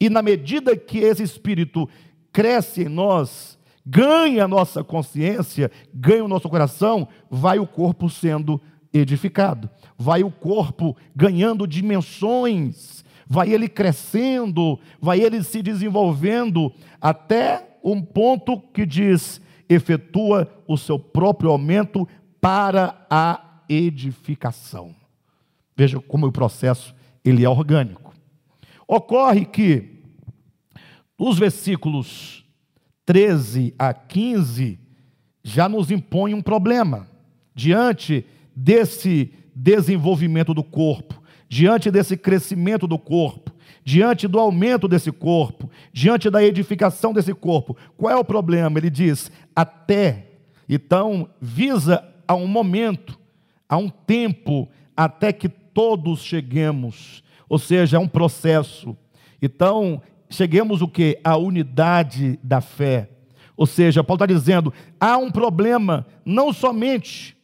E na medida que esse espírito cresce em nós, ganha a nossa consciência, ganha o nosso coração, vai o corpo sendo edificado, vai o corpo ganhando dimensões, vai ele crescendo, vai ele se desenvolvendo até um ponto que diz: efetua o seu próprio aumento para a edificação. Veja como o processo ele é orgânico. Ocorre que os versículos 13 a 15 já nos impõe um problema diante desse desenvolvimento do corpo, diante desse crescimento do corpo, diante do aumento desse corpo, diante da edificação desse corpo. Qual é o problema? Ele diz: até. Então, visa a um momento, a um tempo, até que todos cheguemos. Ou seja, é um processo. Então, cheguemos o que? A unidade da fé. Ou seja, Paulo está dizendo: há um problema não somente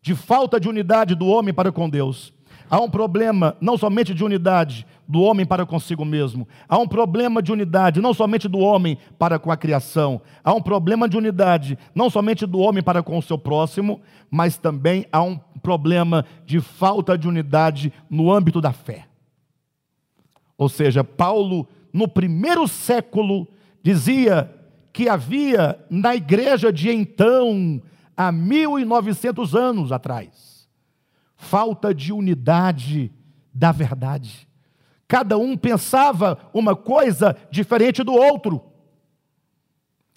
de falta de unidade do homem para com Deus, há um problema não somente de unidade do homem para consigo mesmo. Há um problema de unidade, não somente do homem para com a criação. Há um problema de unidade, não somente do homem para com o seu próximo, mas também há um problema de falta de unidade no âmbito da fé. Ou seja, Paulo, no primeiro século, dizia que havia na igreja de então, há 1900 anos atrás, falta de unidade da verdade. Cada um pensava uma coisa diferente do outro.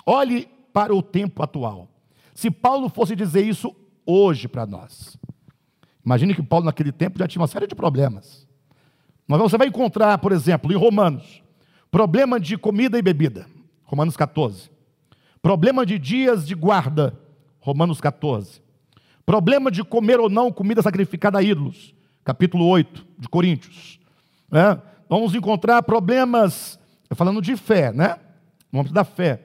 Olhe para o tempo atual. Se Paulo fosse dizer isso hoje para nós, imagine que Paulo naquele tempo já tinha uma série de problemas. Mas você vai encontrar, por exemplo, em Romanos, problema de comida e bebida, Romanos 14. Problema de dias de guarda, Romanos 14. Problema de comer ou não comida sacrificada a ídolos. Capítulo 8 de Coríntios. É, vamos encontrar problemas, falando de fé, né? No âmbito da fé.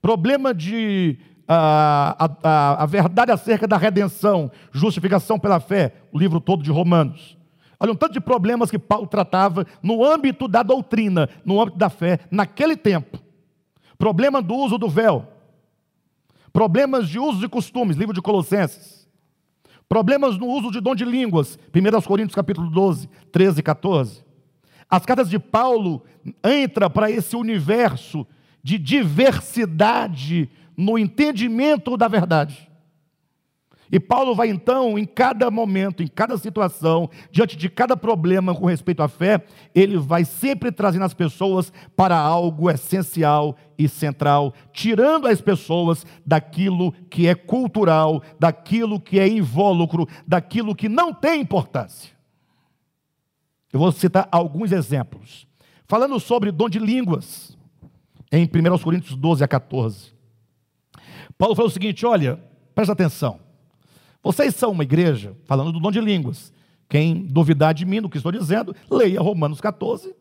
Problema de a, a, a, verdade acerca da redenção, justificação pela fé, o livro todo de Romanos. Olha um tanto de problemas que Paulo tratava no âmbito da doutrina, no âmbito da fé, naquele tempo. Problema do uso do véu. Problemas de uso de costumes, livro de Colossenses. Problemas no uso de dom de línguas, 1 Coríntios capítulo 12, 13 e 14. As cartas de Paulo entram para esse universo de diversidade no entendimento da verdade. E Paulo vai então, em cada momento, em cada situação, diante de cada problema com respeito à fé, ele vai sempre trazendo as pessoas para algo essencial e central, tirando as pessoas daquilo que é cultural, daquilo que é invólucro, daquilo que não tem importância. Eu vou citar alguns exemplos. Falando sobre dom de línguas, em 1 Coríntios 12 a 14. Paulo falou o seguinte: olha, presta atenção. Vocês são uma igreja, falando do dom de línguas. Quem duvidar de mim no que estou dizendo, leia Romanos 14,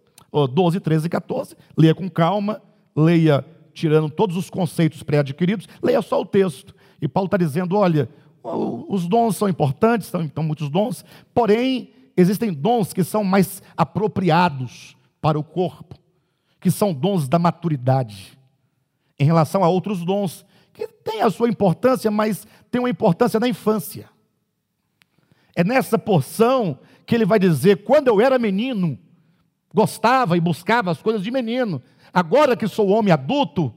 12, 13 e 14. Leia com calma, leia tirando todos os conceitos pré-adquiridos, leia só o texto. E Paulo está dizendo: olha, os dons são importantes, são então muitos dons, porém, existem dons que são mais apropriados para o corpo, que são dons da maturidade, em relação a outros dons que tem a sua importância, mas tem uma importância na infância. É nessa porção que ele vai dizer: quando eu era menino, gostava e buscava as coisas de menino, agora que sou homem adulto,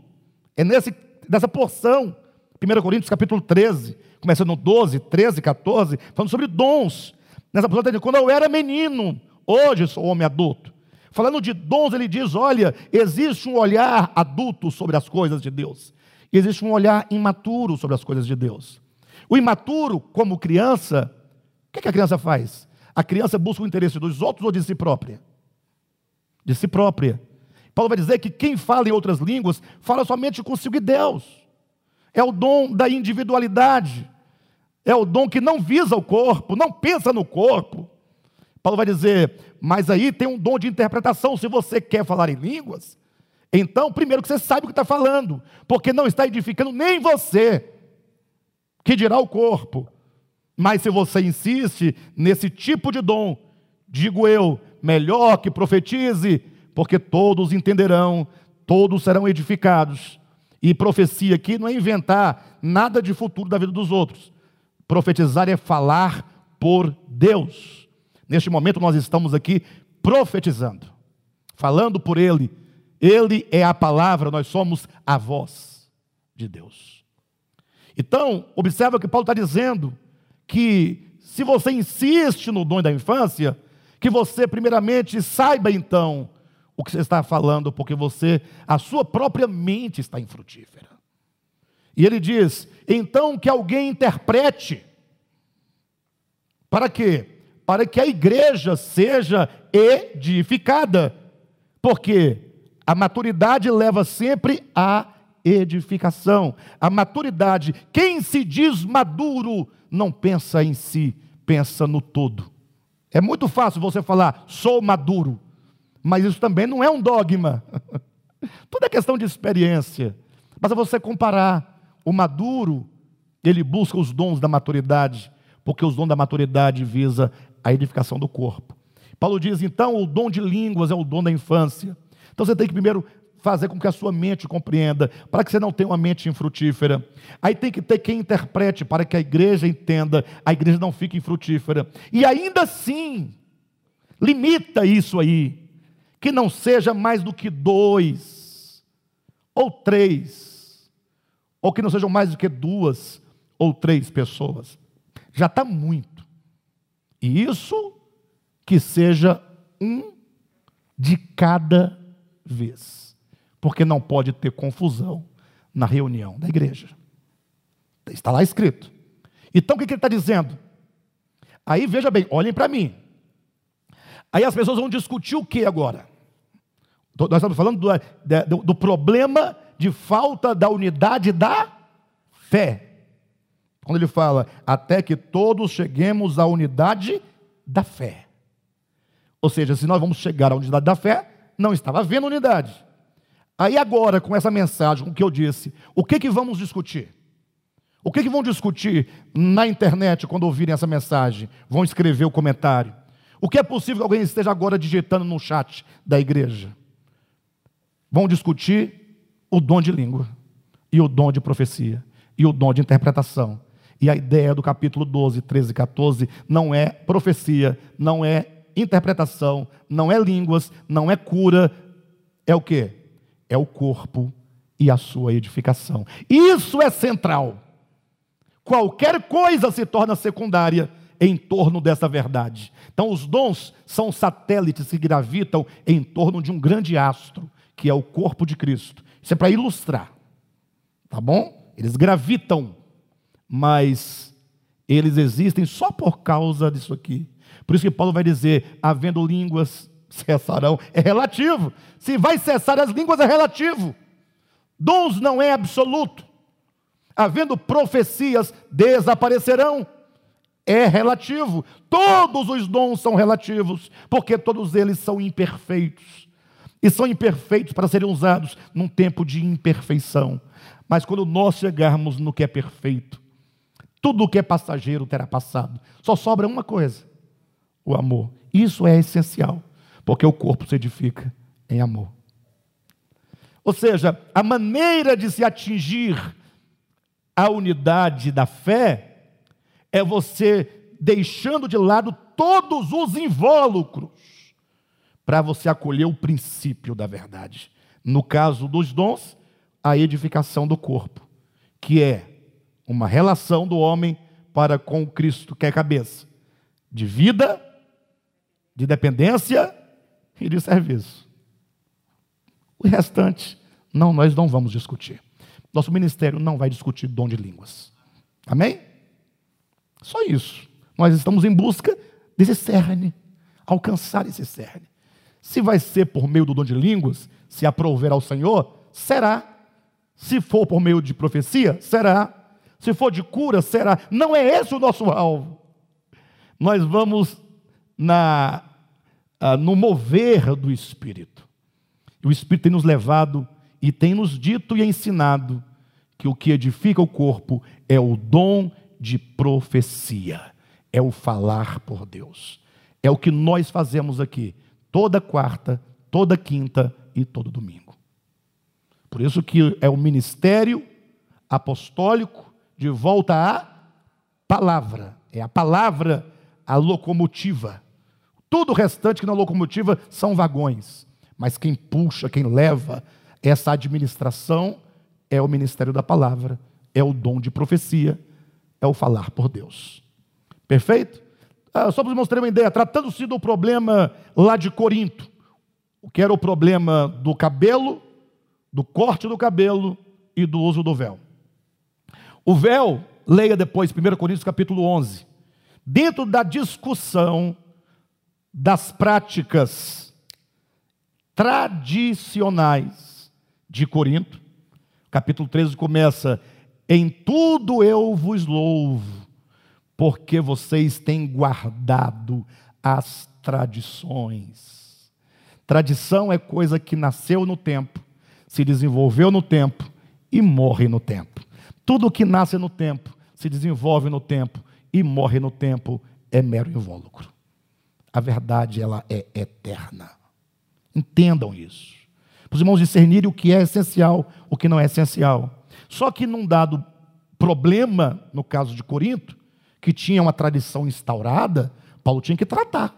é nesse, nessa porção. 1 Coríntios capítulo 13, começando no 12, 13, 14, falando sobre dons. Nessa porção, tá quando eu era menino, hoje sou homem adulto. Falando de dons, ele diz: olha, existe um olhar adulto sobre as coisas de Deus existe um olhar imaturo sobre as coisas de Deus. O imaturo, como criança, o que, a criança faz? A criança busca o interesse dos outros ou de si própria? De si própria. Paulo vai dizer que quem fala em outras línguas fala somente consigo e Deus. É o dom da individualidade. É o dom que não visa o corpo, não pensa no corpo. Paulo vai dizer, mas aí tem um dom de interpretação. Se você quer falar em línguas, então, primeiro que você sabe o que está falando, porque não está edificando nem você, que dirá o corpo. Mas se você insiste nesse tipo de dom, digo eu, melhor que profetize, porque todos entenderão, todos serão edificados. E profecia aqui não é inventar nada de futuro da vida dos outros. Profetizar é falar por Deus. Neste momento nós estamos aqui profetizando, falando por Ele ele é a palavra, nós somos a voz de Deus. Então, observa que Paulo está dizendo que se você insiste no dom da infância, que você primeiramente saiba então o que você está falando, porque você, a sua própria mente está infrutífera. E ele diz: então que alguém interprete. Para quê? Para que a igreja seja edificada. Porque a maturidade leva sempre à edificação. A maturidade, quem se diz maduro, não pensa em si, pensa no todo. É muito fácil você falar, sou maduro, mas isso também não é um dogma. Tudo é questão de experiência. Basta você comparar o maduro, ele busca os dons da maturidade, porque os dons da maturidade visa a edificação do corpo. Paulo diz então: o dom de línguas é o dom da infância. Então você tem que primeiro fazer com que a sua mente compreenda, para que você não tenha uma mente infrutífera. Aí tem que ter quem interprete, para que a igreja entenda, a igreja não fique infrutífera. E ainda assim, limita isso aí, que não seja mais do que dois, ou três, ou que não sejam mais do que duas ou três pessoas. Já está muito. E isso que seja um de cada vez, porque não pode ter confusão na reunião da igreja. Está lá escrito. Então o que ele está dizendo? Aí veja bem, olhem para mim. Aí as pessoas vão discutir o que agora? Nós estamos falando do, do, do problema de falta da unidade da fé. Quando ele fala, até que todos cheguemos à unidade da fé. Ou seja, se nós vamos chegar à unidade da fé, não estava havendo unidade. Aí agora, com essa mensagem, com o que eu disse, o que, que vamos discutir? O que, que vão discutir na internet quando ouvirem essa mensagem? Vão escrever o comentário. O que é possível que alguém esteja agora digitando no chat da igreja? Vão discutir o dom de língua, e o dom de profecia, e o dom de interpretação. E a ideia do capítulo 12, 13 e 14 não é profecia, não é interpretação, não é línguas, não é cura, é o que? É o corpo e a sua edificação. Isso é central. Qualquer coisa se torna secundária em torno dessa verdade. Então, os dons são satélites que gravitam em torno de um grande astro, que é o corpo de Cristo. Isso é para ilustrar, tá bom? Eles gravitam, mas eles existem só por causa disso aqui. Por isso que Paulo vai dizer: havendo línguas, cessarão. É relativo. Se vai cessar as línguas, é relativo. Dons não é absoluto havendo profecias, desaparecerão. É relativo. Todos os dons são relativos, porque todos eles são imperfeitos. E são imperfeitos para serem usados num tempo de imperfeição. Mas quando nós chegarmos no que é perfeito, tudo o que é passageiro terá passado. Só sobra uma coisa: o amor. Isso é essencial, porque o corpo se edifica em amor. Ou seja, a maneira de se atingir a unidade da fé é você deixando de lado todos os invólucros para você acolher o princípio da verdade. No caso dos dons, a edificação do corpo, que é uma relação do homem para com Cristo, que é cabeça, de vida, de dependência e de serviço. O restante, não, nós não vamos discutir. Nosso ministério não vai discutir dom de línguas. Amém? Só isso. Nós estamos em busca desse cerne, alcançar esse cerne. Se vai ser por meio do dom de línguas, se aprover ao Senhor, será. Se for por meio de profecia, será. Se for de cura, será. Não é esse o nosso alvo. Nós vamos na, ah, no mover do Espírito. E o Espírito tem nos levado e tem nos dito e ensinado que o que edifica o corpo é o dom de profecia, é o falar por Deus. É o que nós fazemos aqui, toda quarta, toda quinta e todo domingo. Por isso que é o ministério apostólico de volta à palavra. É a palavra a locomotiva. Tudo o restante que é locomotiva são vagões. Mas quem puxa, quem leva, essa administração é o ministério da palavra, é o dom de profecia, é o falar por Deus. Perfeito? Ah, só para mostrar uma ideia, tratando-se do problema lá de Corinto, o que era o problema do cabelo, do corte do cabelo e do uso do véu. O véu, leia depois 1 Coríntios capítulo 11, dentro da discussão das práticas tradicionais de Corinto. Capítulo 13 começa: Em tudo eu vos louvo, porque vocês têm guardado as tradições. Tradição é coisa que nasceu no tempo, se desenvolveu no tempo e morre no tempo. Tudo que nasce no tempo, se desenvolve no tempo e morre no tempo é mero invólucro. A verdade ela é eterna. Entendam isso para os irmãos discernirem o que é essencial, o que não é essencial. Só que num dado problema, no caso de Corinto, que tinha uma tradição instaurada, Paulo tinha que tratar.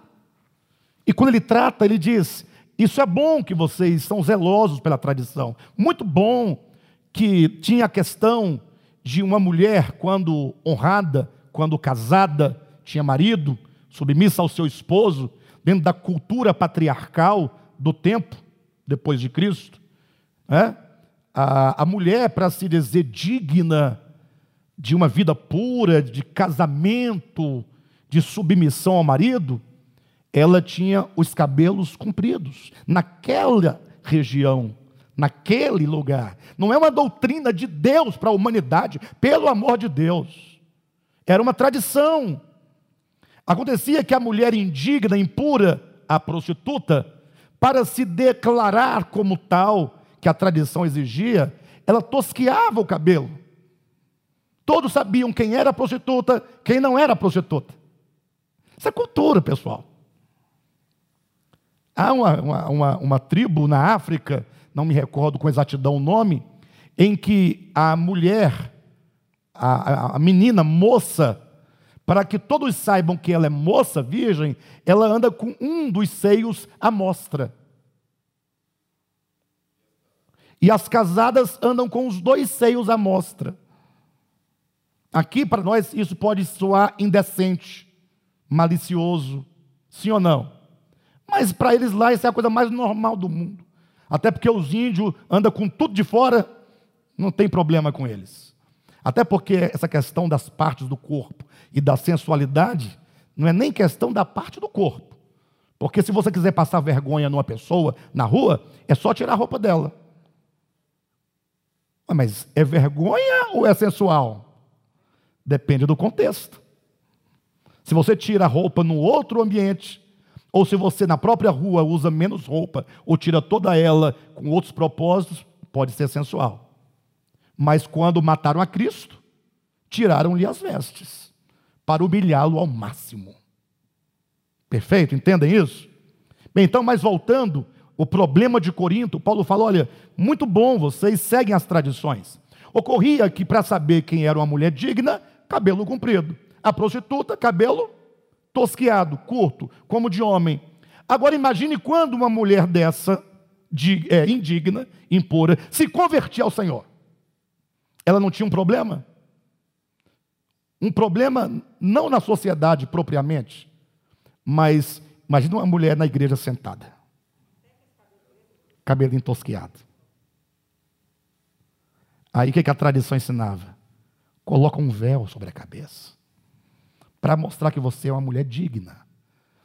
E quando ele trata, ele diz: Isso é bom que vocês são zelosos pela tradição. Muito bom que tinha a questão de uma mulher, quando honrada, quando casada, tinha marido, submissa ao seu esposo, dentro da cultura patriarcal do tempo depois de Cristo, é? a, a mulher, para se dizer digna de uma vida pura, de casamento, de submissão ao marido, ela tinha os cabelos compridos, naquela região, naquele lugar. Não é uma doutrina de Deus para a humanidade, pelo amor de Deus. Era uma tradição. Acontecia que a mulher indigna, impura, a prostituta, para se declarar como tal, que a tradição exigia, ela tosquiava o cabelo. Todos sabiam quem era prostituta, quem não era prostituta. Isso é cultura, pessoal. Há uma, uma, uma, uma tribo na África, não me recordo com exatidão o nome, em que a mulher, a, a menina moça, para que todos saibam que ela é moça, virgem, ela anda com um dos seios à mostra. E as casadas andam com os dois seios à mostra. Aqui, para nós, isso pode soar indecente, malicioso, sim ou não? Mas para eles lá, isso é a coisa mais normal do mundo. Até porque os índios andam com tudo de fora, não tem problema com eles. Até porque essa questão das partes do corpo e da sensualidade não é nem questão da parte do corpo. Porque se você quiser passar vergonha numa pessoa na rua, é só tirar a roupa dela. Mas é vergonha ou é sensual? Depende do contexto. Se você tira a roupa no outro ambiente, ou se você na própria rua usa menos roupa, ou tira toda ela com outros propósitos, pode ser sensual. Mas quando mataram a Cristo, tiraram-lhe as vestes para humilhá-lo ao máximo. Perfeito? Entendem isso? Bem, então, mas voltando, o problema de Corinto, Paulo fala: olha, muito bom, vocês seguem as tradições. Ocorria que para saber quem era uma mulher digna, cabelo comprido. A prostituta, cabelo tosquiado, curto, como de homem. Agora imagine quando uma mulher dessa, de, é, indigna, impura, se convertia ao Senhor. Ela não tinha um problema? Um problema não na sociedade propriamente, mas imagina uma mulher na igreja sentada. Cabelo entosqueado. Aí o que, que a tradição ensinava? Coloca um véu sobre a cabeça. Para mostrar que você é uma mulher digna.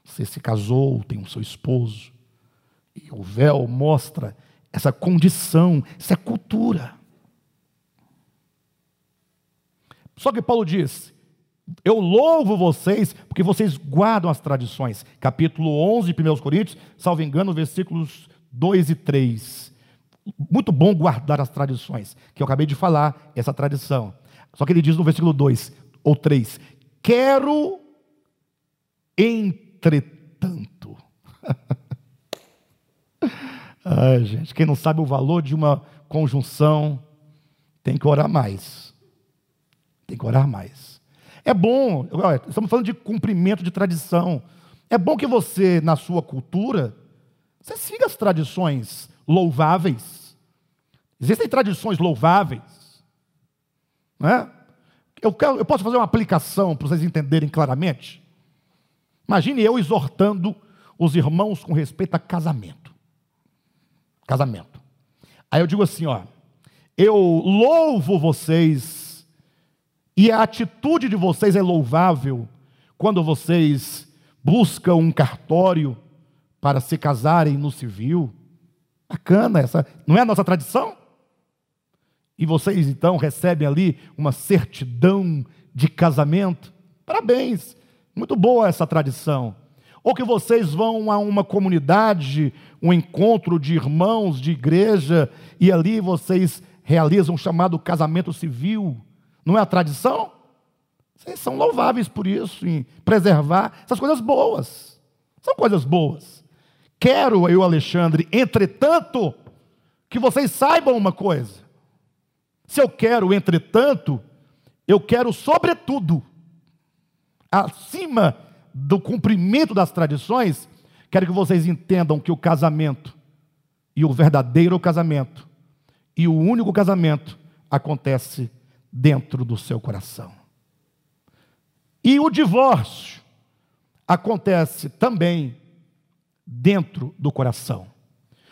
Você se casou, tem o um seu esposo. E o véu mostra essa condição, essa cultura. Só que Paulo diz: Eu louvo vocês porque vocês guardam as tradições. Capítulo 11 de 1 Coríntios, salvo engano, versículos 2 e 3. Muito bom guardar as tradições, que eu acabei de falar, essa tradição. Só que ele diz no versículo 2 ou 3: Quero, entretanto. Ai, gente, quem não sabe o valor de uma conjunção tem que orar mais. Tem que orar mais. É bom, estamos falando de cumprimento de tradição. É bom que você, na sua cultura, você siga as tradições louváveis. Existem tradições louváveis. Né? Eu, quero, eu posso fazer uma aplicação para vocês entenderem claramente? Imagine eu exortando os irmãos com respeito a casamento. Casamento. Aí eu digo assim, ó, eu louvo vocês e a atitude de vocês é louvável quando vocês buscam um cartório para se casarem no civil. Bacana, essa não é a nossa tradição? E vocês então recebem ali uma certidão de casamento. Parabéns, muito boa essa tradição. Ou que vocês vão a uma comunidade, um encontro de irmãos de igreja, e ali vocês realizam o chamado casamento civil. Não é a tradição? Vocês são louváveis por isso, em preservar essas coisas boas. São coisas boas. Quero eu, Alexandre, entretanto, que vocês saibam uma coisa. Se eu quero, entretanto, eu quero, sobretudo, acima do cumprimento das tradições, quero que vocês entendam que o casamento, e o verdadeiro casamento, e o único casamento, acontece dentro do seu coração. E o divórcio acontece também dentro do coração.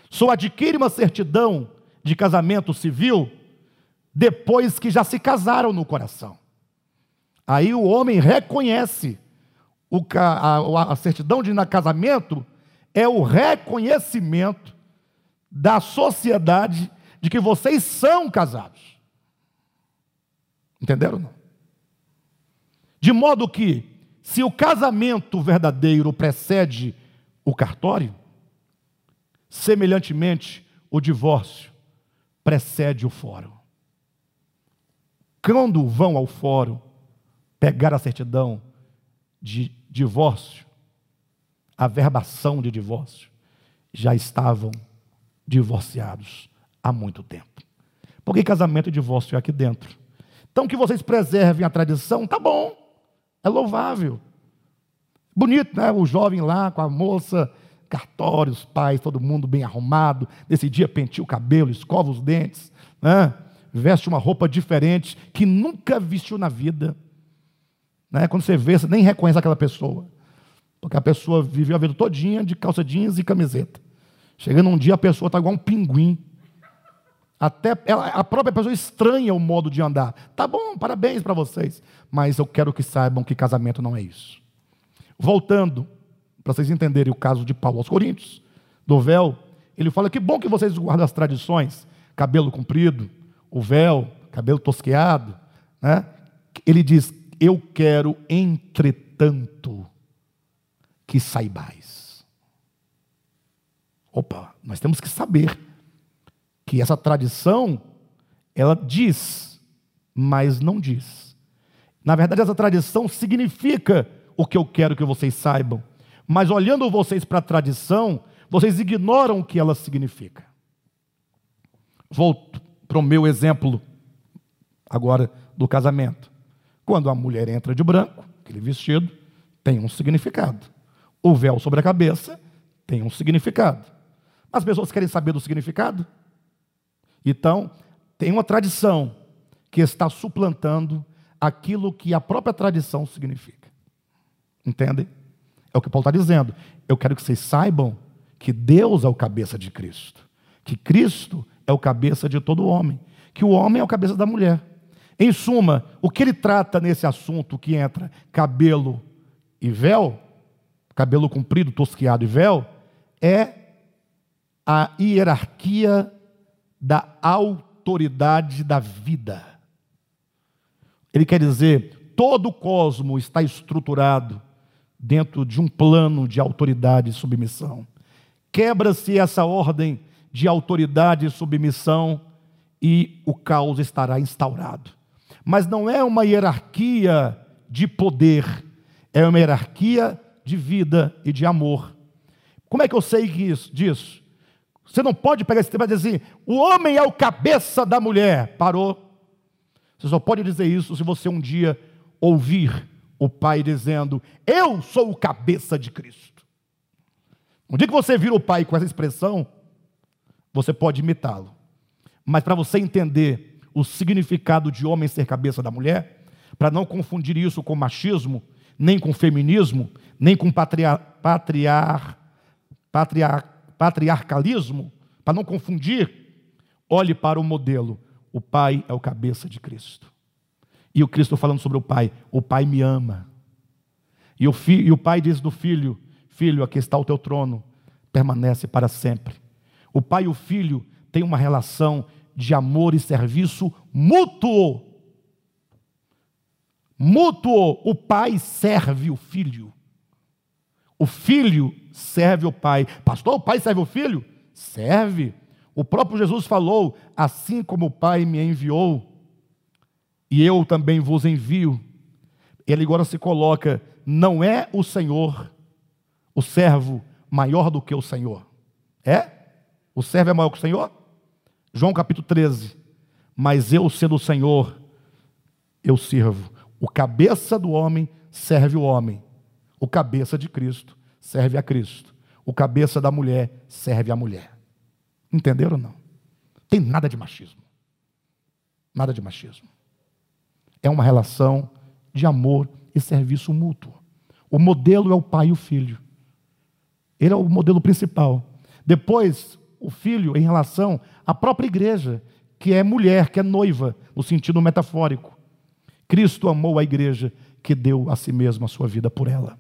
Só adquire uma certidão de casamento civil depois que já se casaram no coração. Aí o homem reconhece o, a, a certidão de casamento é o reconhecimento da sociedade de que vocês são casados. Entenderam? Não? De modo que, se o casamento verdadeiro precede o cartório, semelhantemente, o divórcio precede o fórum. Quando vão ao fórum pegar a certidão de divórcio, a verbação de divórcio, já estavam divorciados há muito tempo. Porque casamento e divórcio é aqui dentro. Então que vocês preservem a tradição, tá bom, é louvável. Bonito, né? O jovem lá com a moça, cartório, os pais, todo mundo bem arrumado. Nesse dia penteia o cabelo, escova os dentes, né? veste uma roupa diferente que nunca vestiu na vida. Né? Quando você vê, você nem reconhece aquela pessoa. Porque a pessoa viveu a vida todinha de calça jeans e camiseta. Chegando um dia, a pessoa está igual um pinguim. Até ela, a própria pessoa estranha o modo de andar. Tá bom, parabéns para vocês. Mas eu quero que saibam que casamento não é isso. Voltando, para vocês entenderem o caso de Paulo aos Coríntios, do véu, ele fala que bom que vocês guardam as tradições, cabelo comprido, o véu, cabelo tosqueado, né? Ele diz: Eu quero, entretanto, que saibais. Opa, nós temos que saber que essa tradição, ela diz, mas não diz. Na verdade, essa tradição significa o que eu quero que vocês saibam. Mas olhando vocês para a tradição, vocês ignoram o que ela significa. Volto para o meu exemplo agora do casamento. Quando a mulher entra de branco, aquele vestido tem um significado. O véu sobre a cabeça tem um significado. As pessoas querem saber do significado? Então, tem uma tradição que está suplantando aquilo que a própria tradição significa. Entendem? É o que Paulo está dizendo. Eu quero que vocês saibam que Deus é o cabeça de Cristo, que Cristo é o cabeça de todo homem, que o homem é o cabeça da mulher. Em suma, o que ele trata nesse assunto que entra cabelo e véu, cabelo comprido, tosquiado e véu, é a hierarquia da autoridade da vida. Ele quer dizer, todo o cosmo está estruturado dentro de um plano de autoridade e submissão. Quebra-se essa ordem de autoridade e submissão e o caos estará instaurado. Mas não é uma hierarquia de poder, é uma hierarquia de vida e de amor. Como é que eu sei disso? Você não pode pegar esse tema e dizer assim, o homem é o cabeça da mulher. Parou. Você só pode dizer isso se você um dia ouvir o pai dizendo, eu sou o cabeça de Cristo. Um dia que você vira o pai com essa expressão, você pode imitá-lo. Mas para você entender o significado de homem ser cabeça da mulher, para não confundir isso com machismo, nem com feminismo, nem com patriar, patriar, patriar, patriarcalismo, para não confundir, olhe para o modelo. O pai é o cabeça de Cristo. E o Cristo falando sobre o pai, o pai me ama. E o, e o pai diz do filho: Filho, aqui está o teu trono, permanece para sempre. O pai e o filho têm uma relação de amor e serviço mútuo. Mútuo. O pai serve o filho. O filho serve o pai. Pastor, o pai serve o filho? Serve. O próprio Jesus falou: assim como o pai me enviou, e eu também vos envio. Ele agora se coloca: não é o Senhor, o servo, maior do que o Senhor. É? O servo é maior que o Senhor? João capítulo 13. Mas eu, sendo o Senhor, eu sirvo. O cabeça do homem serve o homem. O cabeça de Cristo serve a Cristo. O cabeça da mulher serve a mulher. Entenderam ou não? Tem nada de machismo. Nada de machismo. É uma relação de amor e serviço mútuo. O modelo é o pai e o filho. Ele é o modelo principal. Depois, o filho em relação à própria igreja, que é mulher, que é noiva, no sentido metafórico. Cristo amou a igreja que deu a si mesmo a sua vida por ela.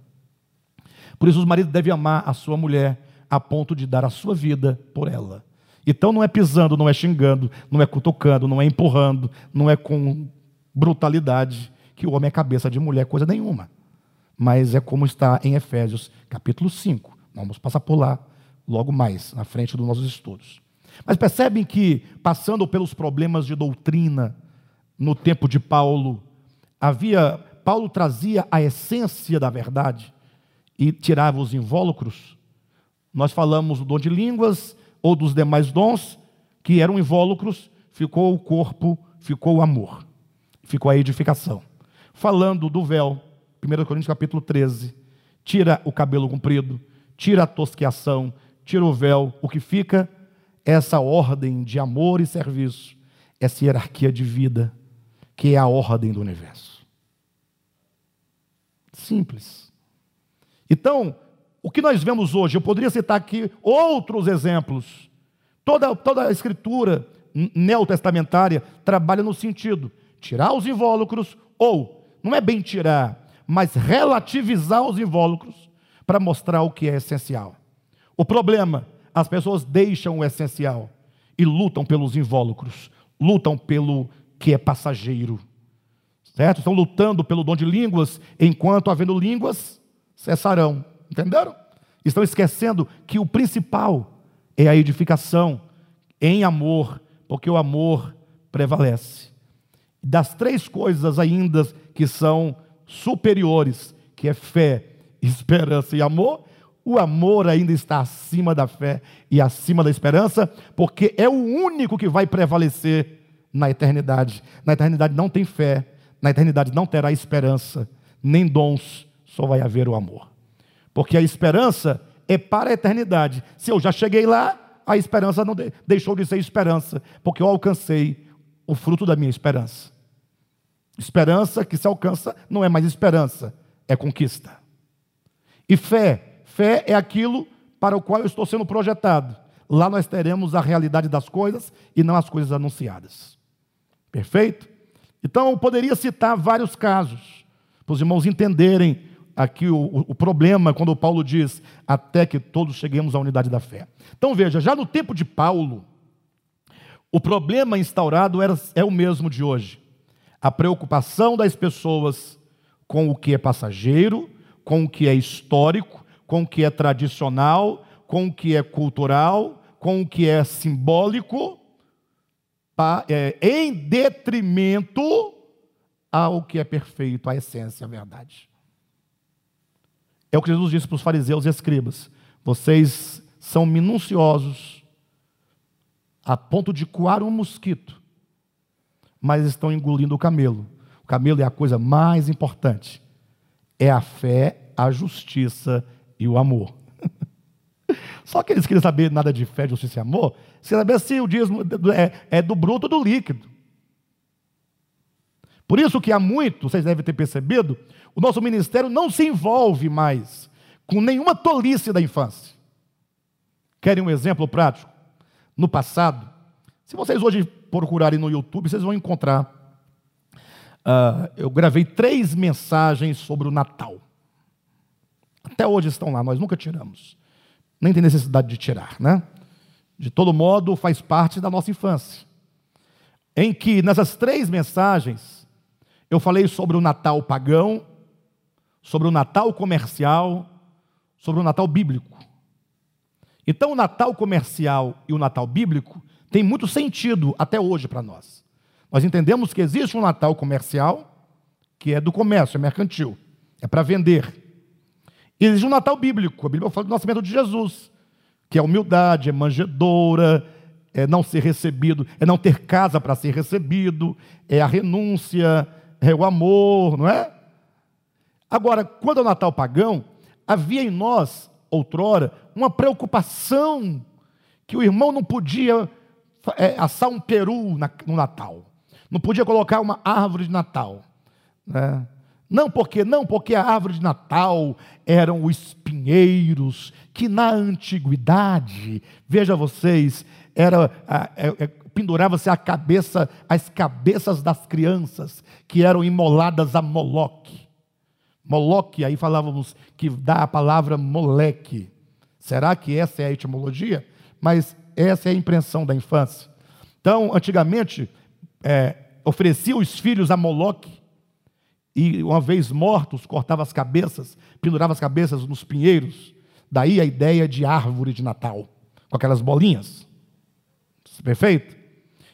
Por isso, os maridos devem amar a sua mulher a ponto de dar a sua vida por ela. Então, não é pisando, não é xingando, não é cutucando, não é empurrando, não é com brutalidade que o homem é cabeça de mulher, coisa nenhuma. Mas é como está em Efésios, capítulo 5. Vamos passar por lá logo mais, na frente dos nossos estudos. Mas percebem que, passando pelos problemas de doutrina, no tempo de Paulo, havia Paulo trazia a essência da verdade e tirava os invólucros. Nós falamos do dom de línguas ou dos demais dons que eram invólucros, ficou o corpo, ficou o amor, ficou a edificação. Falando do véu, 1 Coríntios capítulo 13, tira o cabelo comprido, tira a tosqueação, tira o véu, o que fica essa ordem de amor e serviço, essa hierarquia de vida, que é a ordem do universo. Simples. Então, o que nós vemos hoje, eu poderia citar aqui outros exemplos. Toda, toda a escritura neotestamentária trabalha no sentido tirar os invólucros, ou, não é bem tirar, mas relativizar os invólucros para mostrar o que é essencial. O problema, as pessoas deixam o essencial e lutam pelos invólucros, lutam pelo que é passageiro. Certo? Estão lutando pelo dom de línguas, enquanto havendo línguas, cessarão. Entenderam? Estão esquecendo que o principal é a edificação em amor, porque o amor prevalece. Das três coisas ainda que são superiores, que é fé, esperança e amor, o amor ainda está acima da fé e acima da esperança, porque é o único que vai prevalecer na eternidade. Na eternidade não tem fé, na eternidade não terá esperança, nem dons, só vai haver o amor. Porque a esperança é para a eternidade. Se eu já cheguei lá, a esperança não deixou de ser esperança, porque eu alcancei o fruto da minha esperança. Esperança que se alcança não é mais esperança, é conquista. E fé Fé é aquilo para o qual eu estou sendo projetado. Lá nós teremos a realidade das coisas e não as coisas anunciadas. Perfeito? Então eu poderia citar vários casos, para os irmãos entenderem aqui o, o, problema, quando Paulo diz até que todos cheguemos à unidade da fé. Então veja, já no tempo de Paulo, o problema instaurado era, é o mesmo de hoje. A preocupação das pessoas com o que é passageiro, com o que é histórico, com o que é tradicional, com o que é cultural, com o que é simbólico, é, em detrimento ao que é perfeito, a essência, a verdade. É o que Jesus disse para os fariseus e escribas: vocês são minuciosos a ponto de coar um mosquito, mas estão engolindo o camelo. O camelo é a coisa mais importante. É a fé, a justiça e o amor. Só que eles queriam saber nada de fé, justiça e amor, se saber se o dízimo é, é do bruto ou do líquido. Por isso que há muito, vocês devem ter percebido, o nosso ministério não se envolve mais com nenhuma tolice da infância. Querem um exemplo prático? No passado, se vocês hoje procurarem no YouTube, vocês vão encontrar. Uh, eu gravei três mensagens sobre o Natal. Até hoje estão lá, nós nunca tiramos. Nem tem necessidade de tirar, né? De todo modo, faz parte da nossa infância. Em que nessas três mensagens, eu falei sobre o Natal pagão, sobre o Natal comercial, sobre o Natal bíblico. Então, o Natal comercial e o Natal bíblico tem muito sentido até hoje para nós. Nós entendemos que existe um Natal comercial, que é do comércio, é mercantil, é para vender. E existe um Natal bíblico. A Bíblia fala do nascimento de Jesus, que é humildade, é manjedoura, é não ser recebido, é não ter casa para ser recebido, é a renúncia, é o amor, não é? Agora, quando é o Natal pagão, havia em nós, outrora, uma preocupação que o irmão não podia é, assar um peru no Natal, não podia colocar uma árvore de Natal. Né? Não porque não porque a árvore de Natal eram os pinheiros que na antiguidade, veja vocês, era é, é, pendurava-se a cabeça, as cabeças das crianças que eram imoladas a Moloque. Moloque, aí falávamos que dá a palavra moleque. Será que essa é a etimologia? Mas essa é a impressão da infância. Então, antigamente, é, oferecia os filhos a Moloque e, uma vez mortos, cortava as cabeças, pendurava as cabeças nos pinheiros. Daí a ideia de árvore de Natal, com aquelas bolinhas. Perfeito?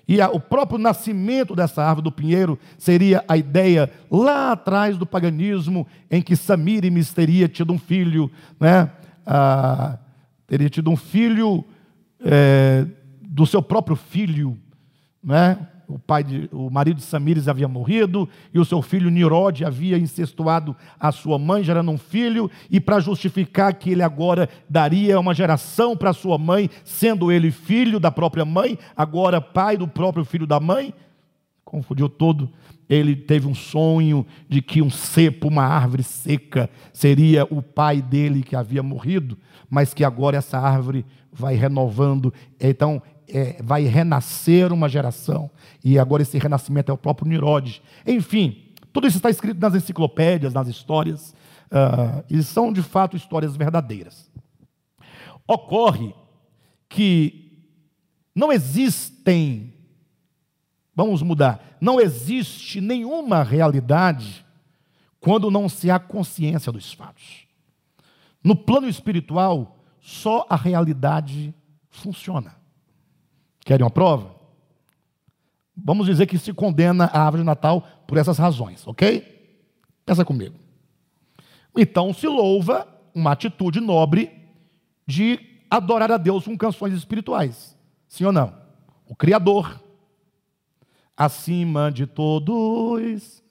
E a, o próprio nascimento dessa árvore do pinheiro seria a ideia lá atrás do paganismo, em que Samírimes teria tido um filho, né? Ah, teria tido um filho é, do seu próprio filho, né? O pai de, o marido de Samires havia morrido e o seu filho Nirode havia incestuado a sua mãe, gerando um filho, e para justificar que ele agora daria uma geração para sua mãe, sendo ele filho da própria mãe, agora pai do próprio filho da mãe, confundiu todo. Ele teve um sonho de que um cepo, uma árvore seca, seria o pai dele que havia morrido, mas que agora essa árvore vai renovando. Então, é, vai renascer uma geração. E agora esse renascimento é o próprio Nirode. Enfim, tudo isso está escrito nas enciclopédias, nas histórias, uh, e são de fato histórias verdadeiras. Ocorre que não existem, vamos mudar, não existe nenhuma realidade quando não se há consciência dos fatos. No plano espiritual, só a realidade funciona. Querem uma prova? Vamos dizer que se condena a árvore de Natal por essas razões, ok? Pensa comigo. Então se louva uma atitude nobre de adorar a Deus com canções espirituais. Sim ou não? O Criador, acima de todos,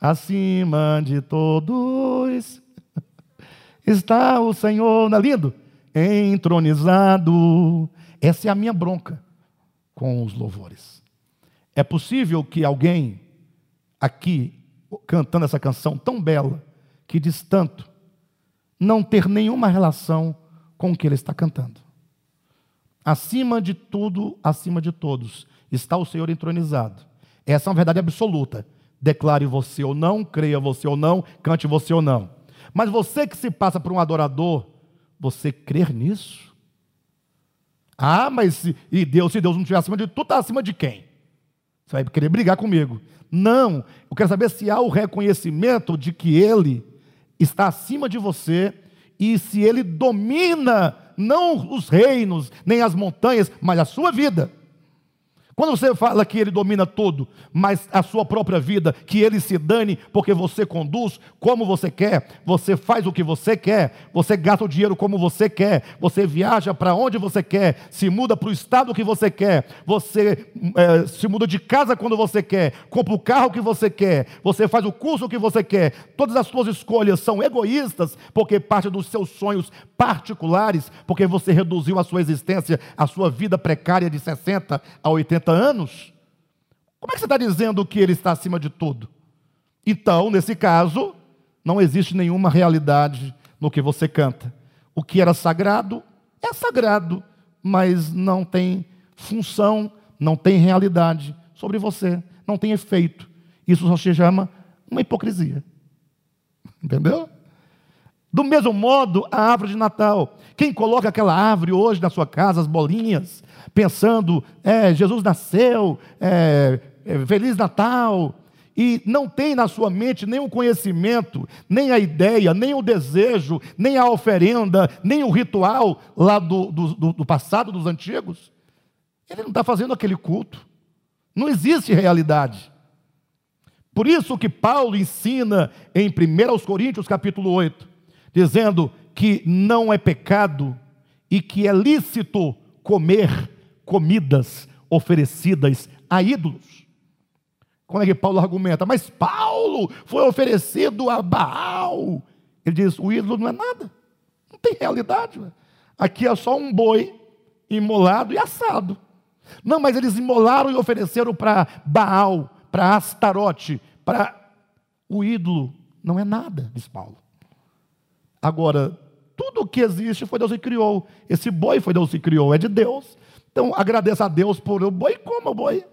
acima de todos, está o Senhor, não é lindo? Entronizado essa é a minha bronca com os louvores. É possível que alguém aqui, cantando essa canção tão bela, que diz tanto, não ter nenhuma relação com o que ele está cantando. Acima de tudo, acima de todos, está o Senhor entronizado. Essa é uma verdade absoluta. Declare você ou não, creia você ou não, cante você ou não. Mas você que se passa por um adorador, você crer nisso? Ah, mas e Deus, se Deus não estiver acima de tu, está acima de quem? Você vai querer brigar comigo. Não, eu quero saber se há o reconhecimento de que Ele está acima de você e se Ele domina não os reinos, nem as montanhas, mas a sua vida. Quando você fala que ele domina tudo, mas a sua própria vida, que ele se dane porque você conduz como você quer, você faz o que você quer, você gasta o dinheiro como você quer, você viaja para onde você quer, se muda para o estado que você quer, você é, se muda de casa quando você quer, compra o carro que você quer, você faz o curso que você quer, todas as suas escolhas são egoístas porque parte dos seus sonhos particulares, porque você reduziu a sua existência, a sua vida precária de 60 a 80 anos, como é que você está dizendo que ele está acima de tudo? Então, nesse caso, não existe nenhuma realidade no que você canta. O que era sagrado é sagrado, mas não tem função, não tem realidade sobre você, não tem efeito. Isso só se chama uma hipocrisia. Entendeu? Do mesmo modo, a árvore de Natal. Quem coloca aquela árvore hoje na sua casa, as bolinhas, pensando, é, Jesus nasceu, é, é, Feliz Natal, e não tem na sua mente nem o conhecimento, nem a ideia, nem o desejo, nem a oferenda, nem o ritual lá do, do, do passado, dos antigos, ele não está fazendo aquele culto. Não existe realidade. Por isso que Paulo ensina em 1 Coríntios capítulo 8, dizendo que não é pecado e que é lícito comer comidas oferecidas a ídolos. Como é que Paulo argumenta? Mas Paulo foi oferecido a Baal. Ele diz: o ídolo não é nada, não tem realidade. Aqui é só um boi imolado e assado. Não, mas eles imolaram e ofereceram para Baal, para Astarote, para o ídolo. Não é nada, diz Paulo. Agora, tudo que existe foi Deus que criou. Esse boi foi Deus que criou, é de Deus. Então agradeça a Deus por o boi, coma o boi.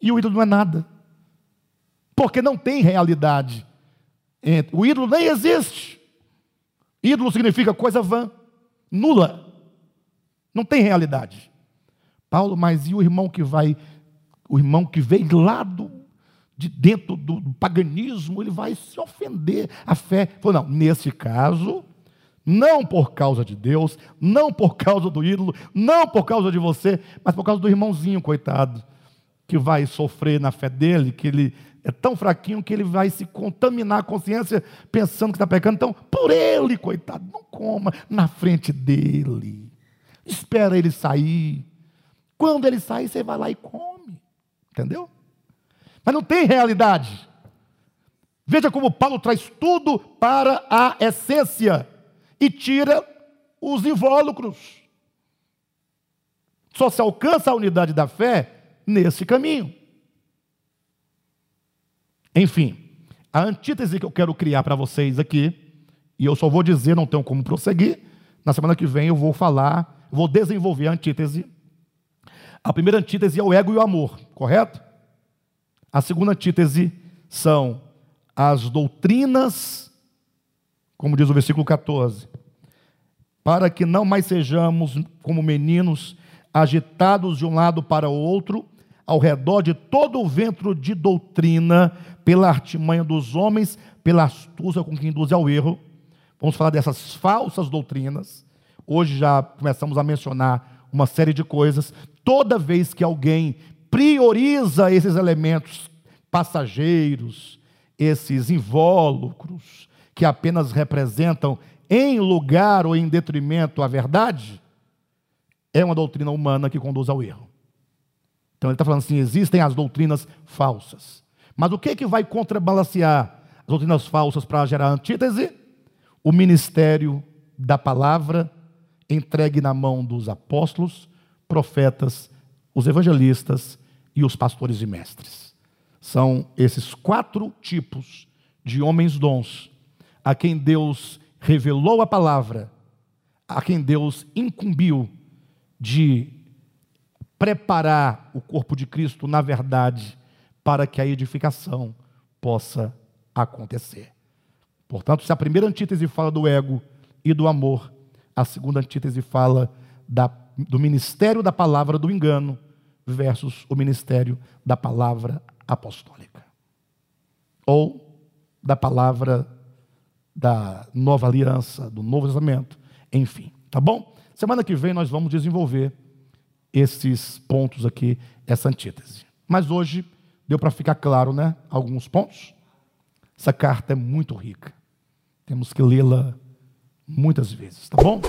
E o ídolo não é nada. Porque não tem realidade. O ídolo nem existe. Ídolo significa coisa vã, nula. Não tem realidade. Paulo, mas e o irmão que vai, o irmão que vem lá do, de dentro do, paganismo, ele vai se ofender a fé. Falou, não, nesse caso, não por causa de Deus, não por causa do ídolo, não por causa de você, mas por causa do irmãozinho, coitado, que vai sofrer na fé dele, que ele é tão fraquinho que ele vai se contaminar a consciência pensando que está pecando. Então, por ele, coitado, não coma na frente dele. Espera ele sair. Quando ele sair, você vai lá e come. Entendeu? Mas não tem realidade. Veja como Paulo traz tudo para a essência e tira os invólucros. Só se alcança a unidade da fé nesse caminho. Enfim, a antítese que eu quero criar para vocês aqui, e eu só vou dizer, não tenho como prosseguir, na semana que vem eu vou falar, vou desenvolver a antítese. A primeira antítese é o ego e o amor, correto? A segunda antítese são as doutrinas, como diz o versículo 14, para que não mais sejamos como meninos agitados de um lado para o outro, ao redor de todo o ventre de doutrina, pela artimanha dos homens, pela astúcia com que induz ao erro. Vamos falar dessas falsas doutrinas. Hoje já começamos a mencionar uma série de coisas. Toda vez que alguém prioriza esses elementos passageiros, esses invólucros, que apenas representam em lugar ou em detrimento a verdade, é uma doutrina humana que conduz ao erro. Então ele está falando assim: existem as doutrinas falsas. Mas o que, que vai contrabalancear as doutrinas falsas para gerar antítese? O ministério da palavra entregue na mão dos apóstolos, profetas, os evangelistas e os pastores e mestres. São esses quatro tipos de homens dons a quem Deus revelou a palavra, a quem Deus incumbiu de preparar o corpo de Cristo na verdade, para que a edificação possa acontecer. Portanto, se a primeira antítese fala do ego e do amor, a segunda antítese fala da, do ministério da palavra do engano versus o ministério da palavra apostólica. Ou da palavra da nova aliança, do novo testamento, enfim, tá bom? Semana que vem nós vamos desenvolver esses pontos aqui, essa antítese. Mas hoje deu para ficar claro, né? Alguns pontos. Essa carta é muito rica. Temos que lê-la muitas vezes, tá bom?